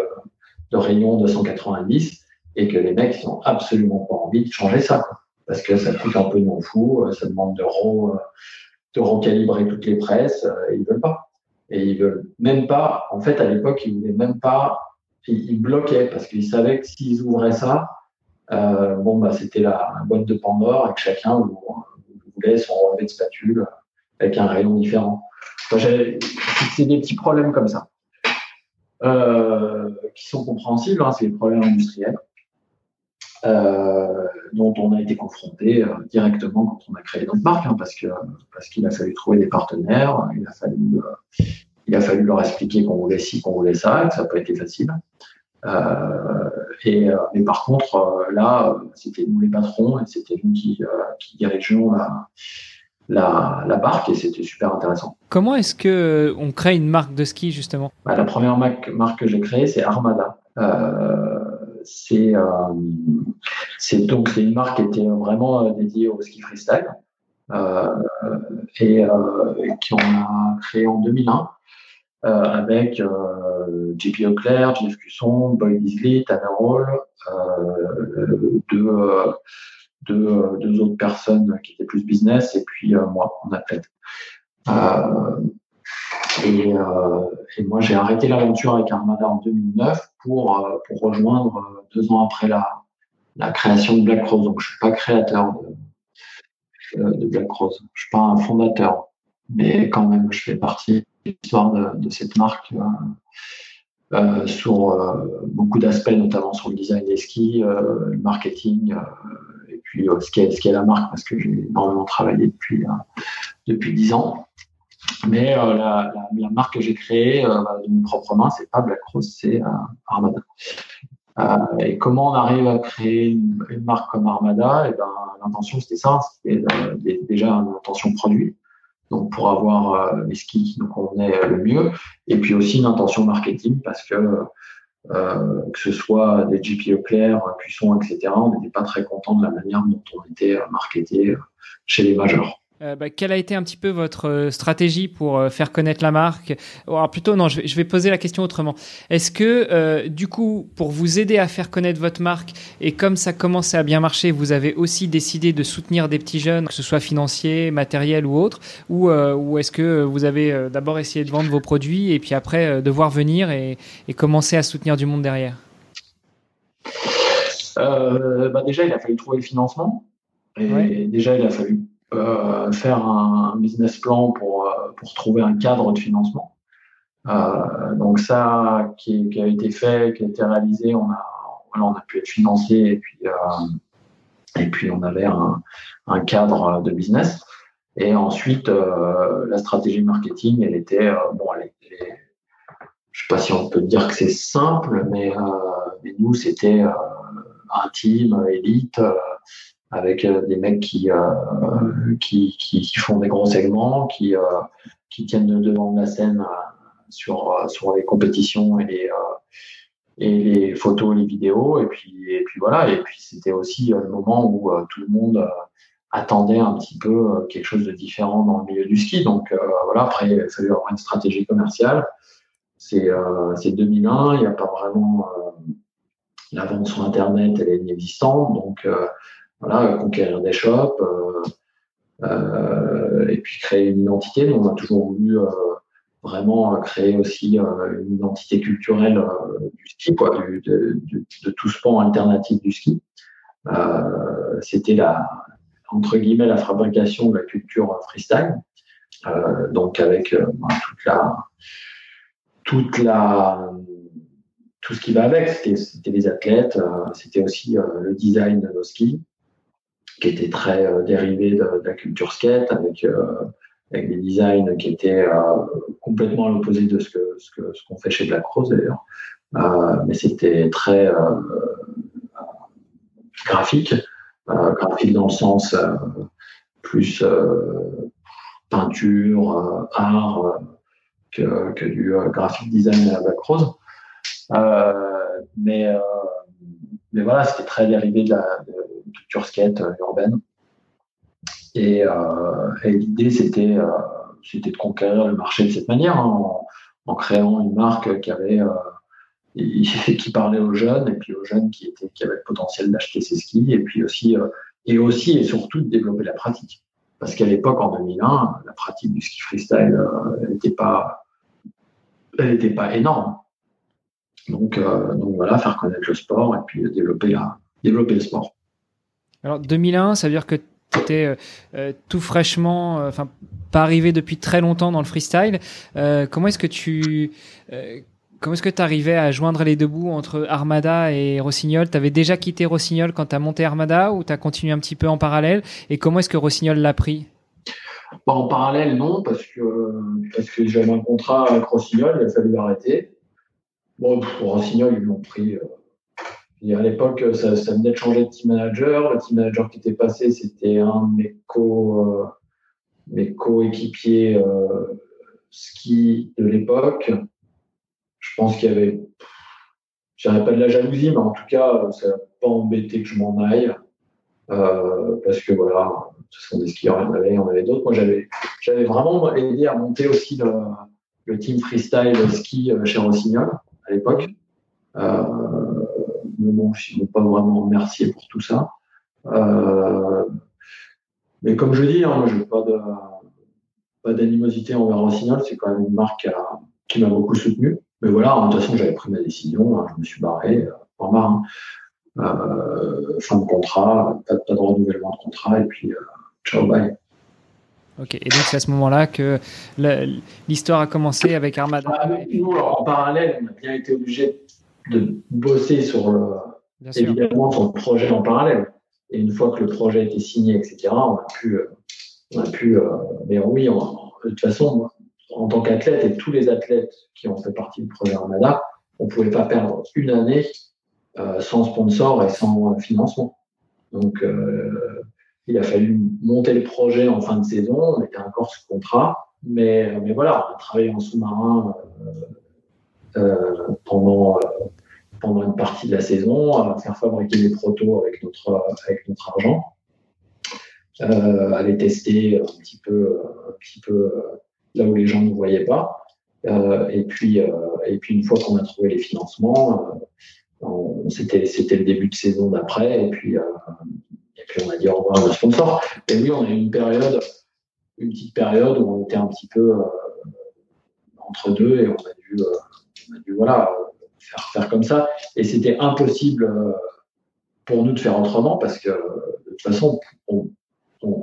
de 190 et que les mecs n'ont absolument pas envie de changer ça, parce que ça coûte un peu non fou, euh, ça demande de, re, recalibrer toutes les presses, euh, et ils veulent pas. Et ils veulent même pas, en fait, à l'époque, ils voulaient même pas, ils, bloquaient parce qu'ils savaient que s'ils ouvraient ça, euh, bon, bah, c'était la, boîte de Pandore et que chacun voulait son relevé de spatule avec un rayon différent. c'est des petits problèmes comme ça. Euh, qui sont compréhensibles, hein, c'est les problèmes industriels. Euh, dont on a été confronté euh, directement quand on a créé notre marque, hein, parce que parce qu'il a fallu trouver des partenaires, il a fallu euh, il a fallu leur expliquer qu'on voulait ci, qu'on voulait ça, que ça n'a pas été facile. Euh, et mais par contre là, c'était nous les patrons et c'était nous qui, qui dirigeons la, la, la barque et c'était super intéressant. Comment est-ce que on crée une marque de ski justement? Bah, La première marque, marque que j'ai créée, c'est Armada. Euh, c'est euh, c'est donc une marque qui était vraiment euh, dédiée au ski freestyle euh, et qui on a créé en 2001 avec JP Auclair, Jeff Cusson, Boyd Isley, Tanner Hall, deux, deux, autres personnes qui étaient plus business et puis moi en athlète. Et, euh, et, moi, j'ai arrêté l'aventure avec Armada en 2009 pour, euh, pour rejoindre euh, deux ans après la, création de Black Rose. Donc, je suis pas créateur de, Black Rose. Je suis pas un fondateur, mais quand même, je fais partie de l'histoire de, cette marque sur beaucoup d'aspects, notamment sur le design des skis, le marketing, et puis ce qu'est est la marque, parce que j'ai énormément travaillé depuis depuis 10 ans. Mais la, marque que j'ai créée de mes propres mains, c'est pas Black Rose, c'est Armada. et comment on arrive à créer une, marque comme Armada? Et eh ben, l'intention c'était ça, c'était déjà une intention produit donc pour avoir les skis qui nous convenaient le mieux, et puis aussi une intention marketing parce que euh, que ce soit des GPE clairs, Cuisson, etc., on n'était pas très content de la manière dont on était marketé chez les majors. Euh, bah, quelle a été un petit peu votre euh, stratégie pour euh, faire connaître la marque? Alors plutôt, non, je vais, poser la question autrement. Est-ce que, du coup, pour vous aider à faire connaître votre marque, et comme ça commençait à bien marcher, vous avez aussi décidé de soutenir des petits jeunes, que ce soit financier, matériel ou autre, ou, ou est-ce que vous avez d'abord essayé de vendre vos produits et puis après de voir venir et, commencer à soutenir du monde derrière? Bah Déjà, il a fallu trouver le financement. Et déjà, il a fallu euh, faire un, business plan pour, euh, pour trouver un cadre de financement. Euh, donc ça qui, a été fait, qui a été réalisé, on a, on a pu être financé et puis, et puis on avait un, cadre de business. Et ensuite, la stratégie marketing, elle était, bon, elle était, je sais pas si on peut dire que c'est simple, mais nous, c'était intime, élite, avec euh, des mecs qui, euh, qui, qui, qui, font des gros segments, qui, euh, qui tiennent devant de la scène sur, sur les compétitions et les, et les photos, les vidéos. Et puis, et puis voilà. Et puis c'était aussi le moment où tout le monde attendait un petit peu quelque chose de différent dans le milieu du ski. Donc voilà, après, il fallu avoir une stratégie commerciale. C'est euh, 2001, il n'y a pas vraiment la vente sur Internet, elle est inexistante. Donc voilà, conquérir des shops, euh, euh, et puis créer une identité. Nous, on a toujours voulu euh, vraiment créer aussi une identité culturelle du ski, quoi, de, tout ce pan alternatif du ski. C'était la, entre guillemets, la fabrication de la culture freestyle. donc avec toute la, toute la, tout ce qui va avec. C'était les athlètes, c'était aussi le design de nos skis qui était très euh, dérivé de, la culture skate, avec, euh, avec des designs qui étaient euh, complètement à l'opposé de ce ce que ce qu'on fait chez Black Rose d'ailleurs. mais c'était très graphique, graphique dans le sens plus peinture, art que, que, du graphic design à Black Rose. mais mais voilà, c'était très dérivé de la, culture skate euh, urbaine. Et, euh, et l'idée, c'était euh, c'était de conquérir le marché de cette manière, hein, en, créant une marque qui avait (laughs) qui parlait aux jeunes et puis aux jeunes qui étaient qui avaient le potentiel d'acheter ses skis et puis aussi et aussi et surtout de développer la pratique. Parce qu'à l'époque en 2001 la pratique du ski freestyle n'était pas pas énorme. Donc donc voilà faire connaître le sport et puis développer la développer le sport alors 2001, ça veut dire que tu étais euh, euh, tout fraîchement, euh, enfin pas arrivé depuis très longtemps dans le freestyle. comment est-ce que tu Comment est-ce que tu arrivais à joindre les deux bouts entre Armada et Rossignol? Tu avais déjà quitté Rossignol quand tu as monté Armada ou tu as continué un petit peu en parallèle? Et comment est-ce que Rossignol l'a pris? Bah, En parallèle, non, parce que, parce que j'avais un contrat avec Rossignol, il a fallu l'arrêter. Bon, pour Rossignol, ils l'ont pris à l'époque, ça, venait de changer de team manager. Le team manager qui était passé, c'était un de mes co, euh, coéquipiers euh, ski de l'époque. Je pense qu'il y avait, je dirais pas de la jalousie, mais en tout cas, ça n'a pas embêté que je m'en aille. Euh, parce que voilà, ce sont des skieurs, il y en avait, d'autres. Moi, j'avais, j'avais vraiment aidé à monter aussi le, team freestyle ski chez Rossignol à l'époque. Euh, mais bon, je ne pas vraiment remercier pour tout ça. Euh, mais comme je dis, hein, je n'ai pas, de, pas d'animosité envers Rossignol, c'est quand même une marque qui m'a beaucoup soutenu. Mais voilà, de toute façon, j'avais pris ma décision, hein, je me suis barré, euh, en marre. Euh, fin de contrat, pas, de renouvellement de contrat, et puis ciao, bye. Ok, et donc c'est à ce moment-là que l'histoire a commencé avec Armada. Ah, nous, en parallèle, on a bien été obligé de bosser sur le, évidemment sur le projet en parallèle. Et une fois que le projet était signé, etc., on a pu, euh, on a pu, mais oui, de toute façon, en tant qu'athlète et tous les athlètes qui ont fait partie du projet Armada, on ne pouvait pas perdre une année sans sponsor et sans financement. Donc, il a fallu monter le projet en fin de saison. On était encore sous contrat. Mais, mais voilà, on a travaillé en sous-marin euh, euh, pendant, euh, pendant une partie de la saison, à faire fabriquer des protos avec notre, avec notre argent, à les tester un petit peu, un petit peu là où les gens ne voyaient pas. et, puis, et puis, une fois qu'on a trouvé les financements, c'était, c'était le début de saison d'après. Et puis, et puis, on a dit au revoir à nos sponsors. Et oui, on a eu une période, une petite période où on était un petit peu euh, entre deux et on a dû, euh, on a dû voilà, faire, faire comme ça. Et c'était impossible euh, pour nous de faire autrement parce que de toute façon,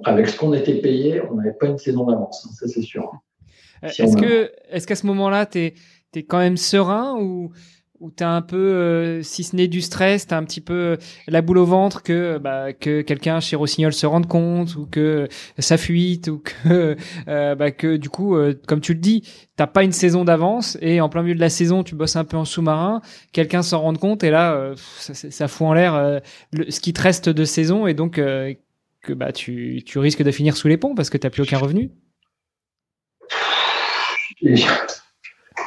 avec ce qu'on était payé, on n'avait pas une saison d'avance, ça c'est sûr. est-ce que, est-ce qu'à ce moment-là, tu es, es, quand même serein ou où tu as un peu, euh, si ce n'est du stress, tu as un petit peu euh, la boule au ventre que, bah, que quelqu'un chez Rossignol se rende compte ou que ça fuite ou que, (laughs) euh, bah, que du coup, comme tu le dis, t'as pas une saison d'avance et en plein milieu de la saison, tu bosses un peu en sous-marin, quelqu'un s'en rend compte et là, ça, ça, fout en l'air ce qui te reste de saison et donc que bah, tu, tu risques de finir sous les ponts parce que tu plus aucun revenu.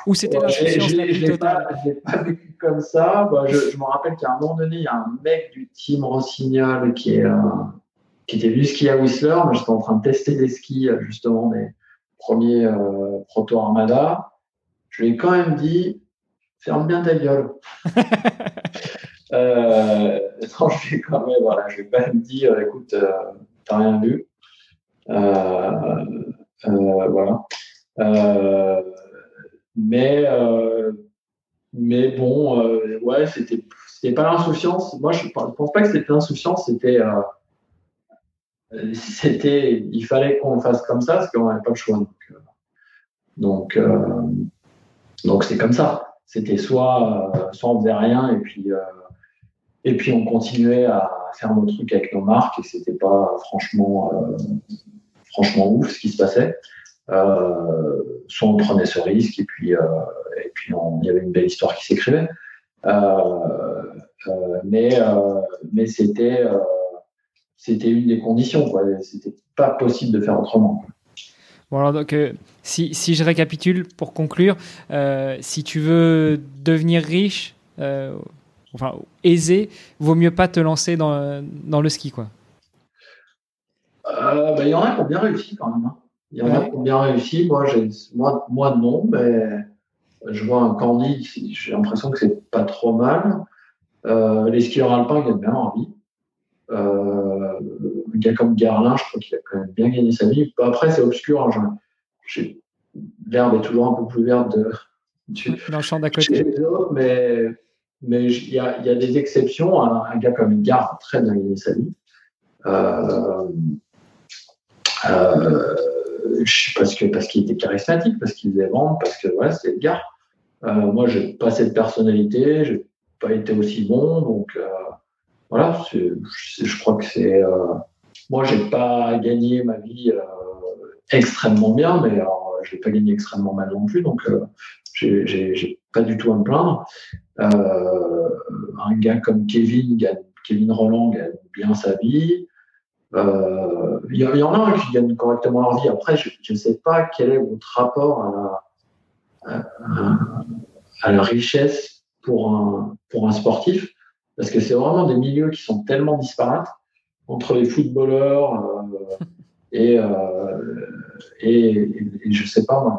Ou c'était l'insouciance la plus totale Je l'ai pas vécu comme ça. Bah, je, me rappelle qu'à un moment donné, il y a un mec du team Rossignol qui, est, euh, qui était venu skier à Whistler. Moi, j'étais en train de tester des skis, euh, justement, des premiers euh, Proto Armada. Je lui ai quand même dit ferme bien ta gueule. (laughs) euh, (laughs) je lui quand même, voilà, je lui ai quand même dit écoute, t'as rien vu. voilà. Mais, euh, mais bon, euh, ouais, c'était, c'était pas l'insouciance. Moi, je, pense pas que c'était l'insouciance, c'était, euh, c'était, il fallait qu'on fasse comme ça parce qu'on n'avait pas le choix. Donc, donc, c'est comme ça. C'était soit, soit on faisait rien et puis, et puis on continuait à faire nos trucs avec nos marques et c'était pas franchement, franchement ouf ce qui se passait. Euh, soit on prenait ce risque et puis, euh, et puis il y avait une belle histoire qui s'écrivait. Euh, mais mais c'était c'était une des conditions. C'était pas possible de faire autrement. Bon alors donc si, si, je récapitule pour conclure, si tu veux devenir riche, enfin aisé, vaut mieux pas te lancer dans, dans le ski quoi. Bah, il y en a qui ont bien réussi quand même. Hein. Il y en a qui ont bien réussi. Moi, moi, moi, non, mais je vois un Candy, j'ai l'impression que c'est pas trop mal. Euh, les skieurs alpins gagnent bien leur vie. Euh, un gars comme Garlin, je crois qu'il a quand même bien gagné sa vie. Après, c'est obscur. Hein, L'herbe est toujours un peu plus verte de, dans le champ d'à côté. mais mais il y a, y a, des exceptions. Un, gars comme Gar a très bien gagné sa vie. Euh, euh, parce que parce qu'il était charismatique, parce qu'il faisait vendre, parce que voilà, c'était le gars. Euh, moi, j'ai pas cette personnalité, j'ai pas été aussi bon, donc euh, voilà. Je, crois que c'est. Euh, moi, j'ai pas gagné ma vie euh, extrêmement bien, mais je l'ai pas gagné extrêmement mal non plus, donc euh, j'ai pas du tout à me plaindre. un gars comme Kevin, Kevin Roland gagne bien sa vie. Euh, il y, en a qui gagnent correctement leur vie. Après, je ne sais pas quel est votre rapport à la, à, la richesse pour un, pour un sportif, parce que c'est vraiment des milieux qui sont tellement disparates entre les footballeurs euh, et, euh, et, et, je sais pas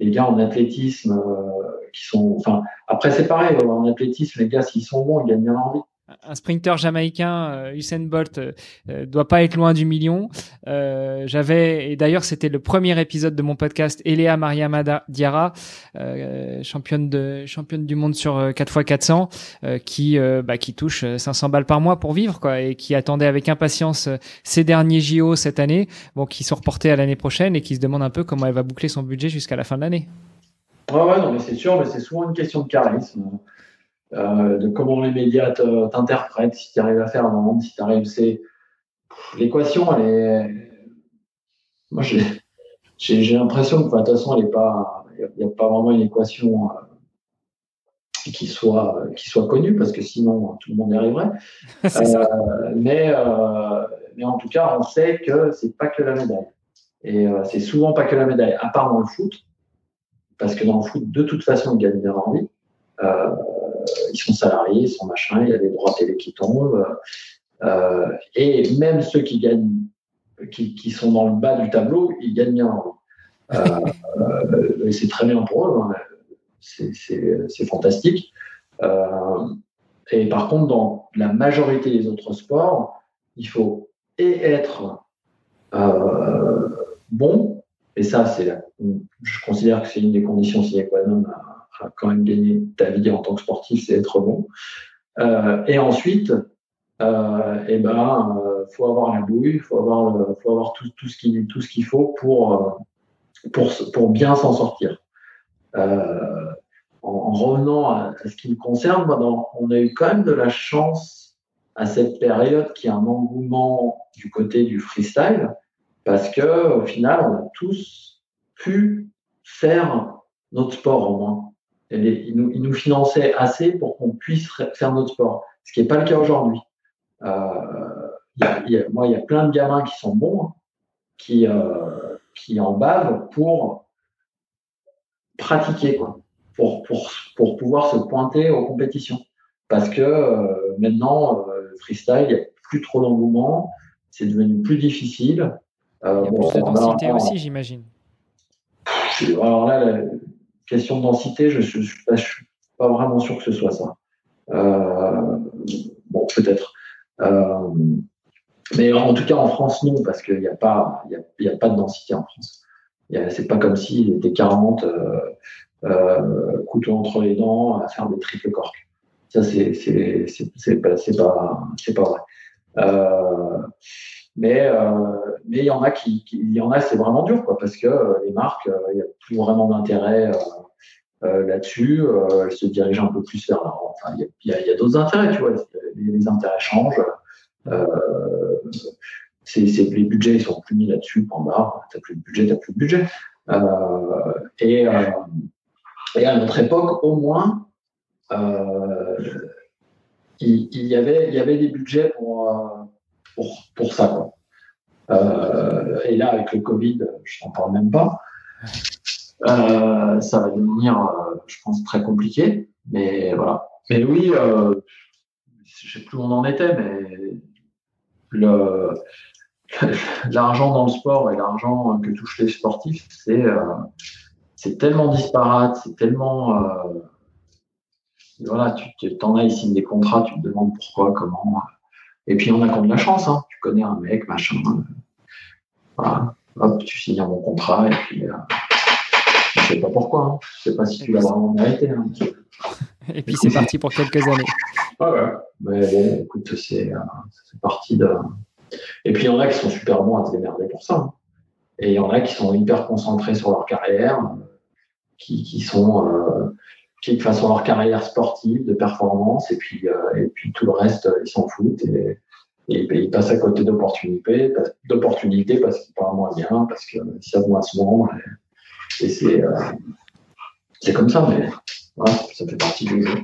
les gars en athlétisme euh, qui sont, enfin, après c'est pareil, en athlétisme, les gars s'ils sont bons, ils gagnent bien leur vie un sprinter jamaïcain, euh, Usain Bolt, euh, euh, doit pas être loin du million. J'avais et d'ailleurs c'était le premier épisode de mon podcast, Eléa Mariamada Diara, championne de championne du monde sur 4x400, qui bah, qui touche 500 balles par mois pour vivre quoi et qui attendait avec impatience ces derniers JO cette année, bon qui sont reportés à l'année prochaine et qui se demande un peu comment elle va boucler son budget jusqu'à la fin de l'année. Ouais ouais non mais c'est sûr, mais c'est souvent une question de charisme. Euh, de comment les médias t'interprètent, si tu arrives à faire un moment, si tu arrives, c'est l'équation, elle est, moi, j'ai l'impression que, de toute façon, il n'y a, pas vraiment une équation euh, qui, soit, qui soit connue, parce que sinon, tout le monde y arriverait. (laughs) euh, mais, mais en tout cas, on sait que c'est pas que la médaille. Et c'est souvent pas que la médaille, à part dans le foot, parce que dans le foot, de toute façon, ils gagnent bien leur vie. Euh, ils sont salariés, ils sont machin, il y a des droits télé qui tombent. Euh, et même ceux qui gagnent, qui, sont dans le bas du tableau, ils gagnent bien. Euh, et c'est très bien pour eux, hein. c'est fantastique. et par contre, dans la majorité des autres sports, il faut et être euh, bon, et ça, c'est, je considère que c'est une des conditions sine qua non à, quand même gagner ta vie en tant que sportif, c'est être bon. Euh, et ensuite, euh, eh ben, euh, faut avoir la bouille, faut avoir, faut avoir tout, ce qui, tout ce qu'il faut pour, euh, pour, pour bien s'en sortir. En, en, revenant à, ce qui me concerne, on a eu quand même de la chance à cette période qui a un engouement du côté du freestyle parce que au final, on a tous pu faire notre sport au moins. Et ils, nous, ils nous finançaient assez pour qu'on puisse faire notre sport, ce qui n'est pas le cas aujourd'hui. Euh, moi, il y a plein de gamins qui sont bons, hein, qui, euh, qui en bavent pour pratiquer, quoi, pour, pour, pour pouvoir se pointer aux compétitions. Parce que euh, maintenant, euh, freestyle, il n'y a plus trop d'engouement, c'est devenu plus difficile. Euh, il y a plus de densité aussi, j'imagine. Alors là, question de densité, je ne suis, pas vraiment sûr que ce soit ça. Euh, bon, peut-être. Euh, mais en tout cas, en France, non, parce qu'il n'y a, pas, y a, pas de densité en France. C'est pas comme s'il était 40 euh, euh, couteaux entre les dents à faire des triples corks. Ça, c'est pas, pas, pas vrai. Euh, mais euh, mais il y en a qui, il y en a c'est vraiment dur quoi parce que euh, les marques il n'y a plus vraiment d'intérêt là-dessus elles se dirigent un peu plus vers enfin il y a, y a d'autres intérêts tu vois les, intérêts changent les budgets ils sont plus mis là-dessus barre t'as plus de budget t'as plus de budget. Et et à notre époque au moins il, il, y avait il y avait des budgets pour pour, pour ça. Quoi. Euh, et là, avec le Covid, je n'en parle même pas. Euh, ça va devenir, euh, je pense, très compliqué. Mais voilà. Mais oui, euh, je sais plus où on en était, mais le (laughs) l'argent dans le sport et l'argent que touchent les sportifs, c'est c'est tellement disparate, c'est tellement voilà, tu en as, signent des contrats, tu te demandes pourquoi, comment. Et puis, on a quand de la chance. Hein. Tu connais un mec, machin. Voilà. Hop, tu signes un bon contrat et puis euh, je sais pas pourquoi. Hein. Je sais pas si tu l'as vraiment mérité. Hein. (laughs) Et puis c'est parti pour quelques années. Ah ouais. Mais bon, écoute, c'est euh, parti de. Et puis il y en a qui sont super bons à se démerder pour ça. Et il y en a qui sont hyper concentrés sur leur carrière, qui, qui sont euh, qui de façon leur carrière sportive, de performance, et puis, euh, et puis tout le reste, euh, ils s'en foutent et, ils passent à côté d'opportunités, d'opportunités parce qu'ils parlent moins bien, parce qu'ils savent moins vendre. Et, et c'est euh, c'est comme ça, mais ça fait partie du jeu.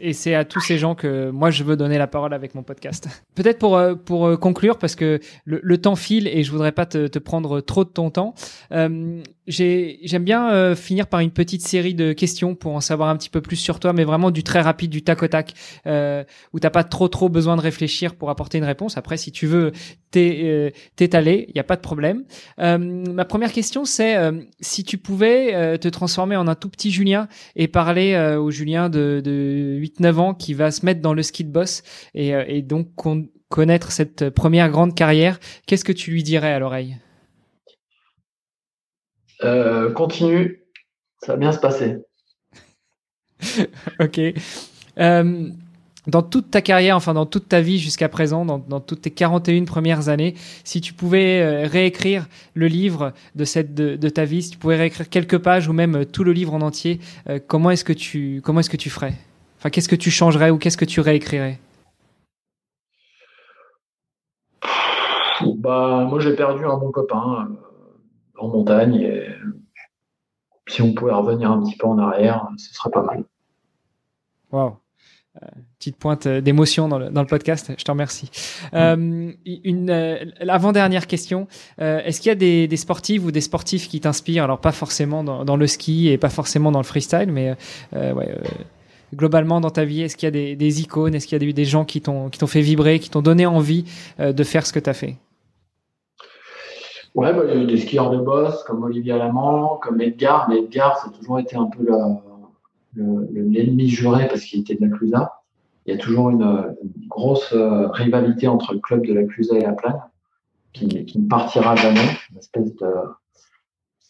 Et c'est à tous ces gens que moi je veux donner la parole avec mon podcast. Peut-être pour euh, pour euh, conclure parce que le, temps file et je voudrais pas te, prendre trop de ton temps. Euh, j'aime bien euh, finir par une petite série de questions pour en savoir un petit peu plus sur toi, mais vraiment du très rapide, du tac au tac, euh, où t'as pas trop trop besoin de réfléchir pour apporter une réponse. Après, si tu veux t'étaler, il n'y a pas de problème. ma première question, c'est si tu pouvais te transformer en un tout petit Julien et parler au Julien de, de 8-9 ans qui va se mettre dans le ski de boss et, euh, et donc connaître cette première grande carrière, qu'est-ce que tu lui dirais à l'oreille? Euh, Continue, ça va bien se passer. (laughs) ok. Euh, dans toute ta carrière, enfin dans toute ta vie jusqu'à présent, dans, dans, toutes tes 41 premières années, si tu pouvais euh, réécrire le livre de, cette, de, de, ta vie, si tu pouvais réécrire quelques pages ou même tout le livre en entier, comment est-ce que tu comment est-ce que tu ferais? Enfin, qu'est-ce que tu changerais ou qu'est-ce que tu réécrirais? Bah, Moi, j'ai perdu un bon copain en montagne. Et si on pouvait revenir un petit peu en arrière, ce serait pas mal. Wow. Euh, petite pointe d'émotion dans le, dans le, podcast, je te remercie. Euh, une euh, avant-dernière question, est-ce qu'il y a des, des sportifs ou des sportifs qui t'inspirent? Alors pas forcément dans, dans, le ski et pas forcément dans le freestyle, mais ouais, globalement dans ta vie, est-ce qu'il y a des, des icônes, est-ce qu'il y a des, des gens qui t'ont fait vibrer, qui t'ont donné envie de faire ce que tu as fait? Ouais, bah, des skieurs de boss comme Olivier Alamand, comme Edgar, mais Edgar, ça toujours été un peu l'ennemi juré parce qu'il était de la Clusa. Il y a toujours une, grosse euh, rivalité entre le club de la Clusa et la Plagne qui, ne partira jamais. Une espèce de.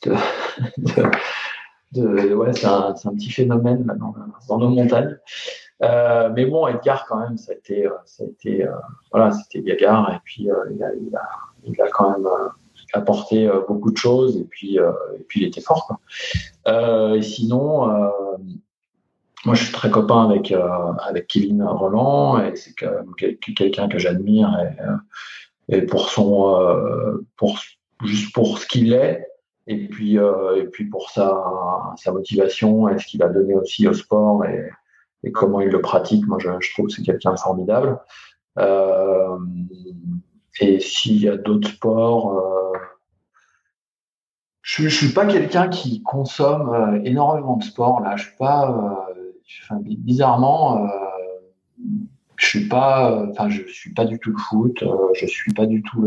(laughs) ouais, c'est un, un, petit phénomène dans, dans, nos montagnes. Euh, mais bon, Edgar, quand même, ça a été, ça a été voilà, c'était Gagar, et puis il, a, il, a, quand même apporté euh, beaucoup de choses et puis, euh, et puis il était fort. Euh, et sinon, moi, je suis très copain avec avec Kevin Roland et c'est quelqu'un que j'admire et, pour son pour juste pour ce qu'il est et puis et puis pour sa sa motivation et ce qu'il a donné aussi au sport et, et comment il le pratique. Moi, je, trouve que c'est quelqu'un formidable. Et s'il y a d'autres sports, je, ne suis pas quelqu'un qui consomme euh, énormément de sport. Là, je suis pas, euh, bizarrement, je suis pas, enfin, je suis pas du tout le foot. je suis pas du tout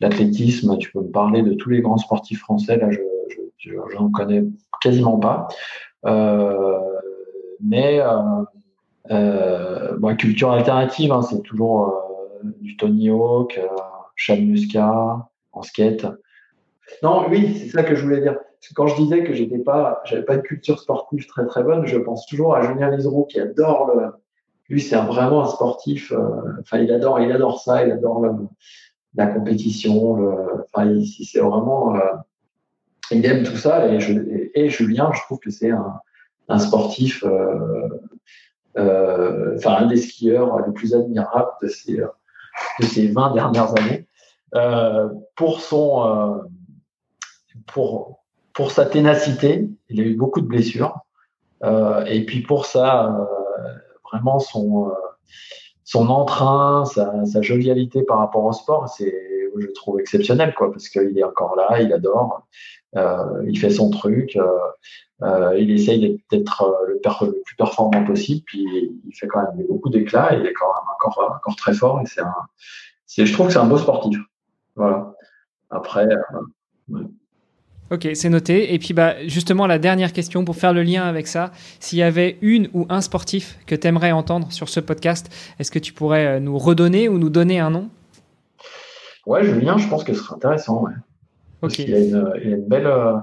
l'athlétisme. Tu peux me parler de tous les grands sportifs français. Là, je, je, j'en connais quasiment pas. mais euh, culture alternative, hein, c'est toujours du Tony Hawk, euh, Chad Muscat, en skate. Non, oui, c'est ça que je voulais dire. quand je disais que j'étais pas, j'avais pas de culture sportive très très bonne, je pense toujours à Julien Liseroux qui adore le. Lui, c'est vraiment un sportif. Euh, il adore, il adore ça, il adore la compétition. Enfin, c'est vraiment. Euh, il aime tout ça et, Julien, je trouve que c'est un, sportif. enfin, un des skieurs les plus admirables de ces de ces 20 dernières années, euh, pour, son, euh, pour, pour sa ténacité. Il a eu beaucoup de blessures. Euh, et puis pour ça, vraiment son, son entrain, sa, sa, jovialité par rapport au sport, c'est, je trouve exceptionnel, quoi, parce qu'il est encore là, il adore, euh, il fait son truc, euh, il essaye d'être le, plus performant possible, puis il fait quand même beaucoup d'éclat, il est quand même encore, encore très fort, et c'est je trouve que c'est un beau sportif. Voilà. Après. Euh, ok, c'est noté. Et puis, bah, justement, la dernière question pour faire le lien avec ça. S'il y avait une ou un sportif que tu aimerais entendre sur ce podcast, est-ce que tu pourrais euh, nous redonner ou nous donner un nom? Ouais, Julien, je pense que ce serait intéressant. Ouais. il, a une, il a une belle. Euh,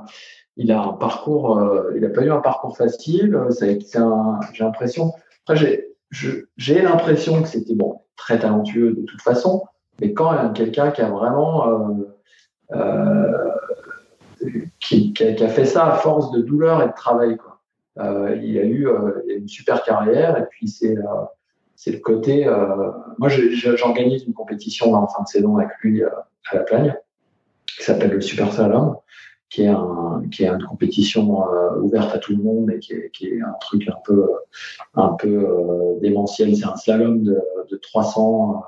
il a un parcours. il n'a pas eu un parcours facile. J'ai l'impression. Après, j'ai, l'impression que c'était bon, très talentueux de toute façon, mais quand il y a quelqu'un qui a vraiment euh, euh, qui, a, fait ça à force de douleur et de travail, quoi. Euh, il a eu une super carrière et puis c'est c'est le côté. moi, j'organise une compétition en fin de saison avec lui à la Plagne qui s'appelle le Super Slalom qui est une compétition ouverte à tout le monde et qui est, un truc un peu un peu démentiel c'est un slalom de, de 300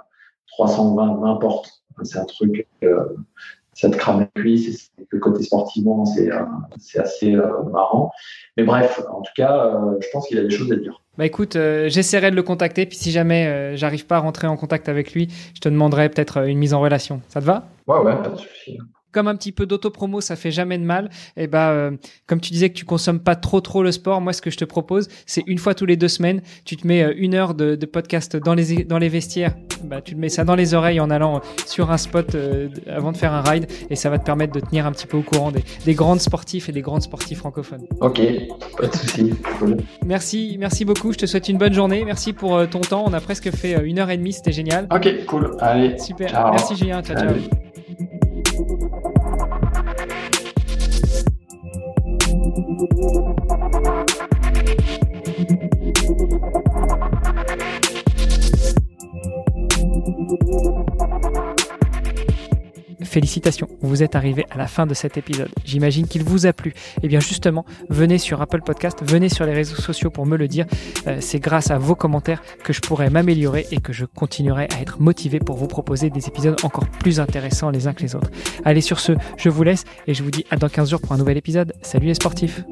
320 20 portes. C'est un truc, euh, ça te crame la cuisse. Le côté sportivement, c'est euh, assez euh, marrant. Mais bref, en tout cas, je pense qu'il a des choses à dire. Bah écoute, j'essaierai de le contacter. Puis si jamais j'arrive pas à rentrer en contact avec lui, je te demanderai peut-être une mise en relation. Ça te va? Ouais, ouais, pas de souci comme un petit peu d'autopromo, ça fait jamais de mal. Et bah, euh, comme tu disais que tu consommes pas trop trop le sport, moi ce que je te propose, c'est une fois tous les deux semaines, tu te mets euh, une heure de, podcast dans les dans les vestiaires. Bah, tu te mets ça dans les oreilles en allant sur un spot euh, avant de faire un ride, et ça va te permettre de tenir un petit peu au courant des, des grandes sportifs et des grandes sportifs francophones. Ok, pas de souci. Merci, merci beaucoup. Je te souhaite une bonne journée. Merci pour ton temps. On a presque fait une heure et demie. C'était génial. Ok, cool. Allez. Super. Merci Julien. Ciao, ciao. Thank you. Félicitations, vous êtes arrivé à la fin de cet épisode. J'imagine qu'il vous a plu. Et eh bien justement, venez sur Apple Podcast, venez sur les réseaux sociaux pour me le dire. Euh, c'est grâce à vos commentaires que je pourrai m'améliorer et que je continuerai à être motivé pour vous proposer des épisodes encore plus intéressants les uns que les autres. Allez sur ce, je vous laisse et je vous dis à dans 15 jours pour un nouvel épisode. Salut les sportifs.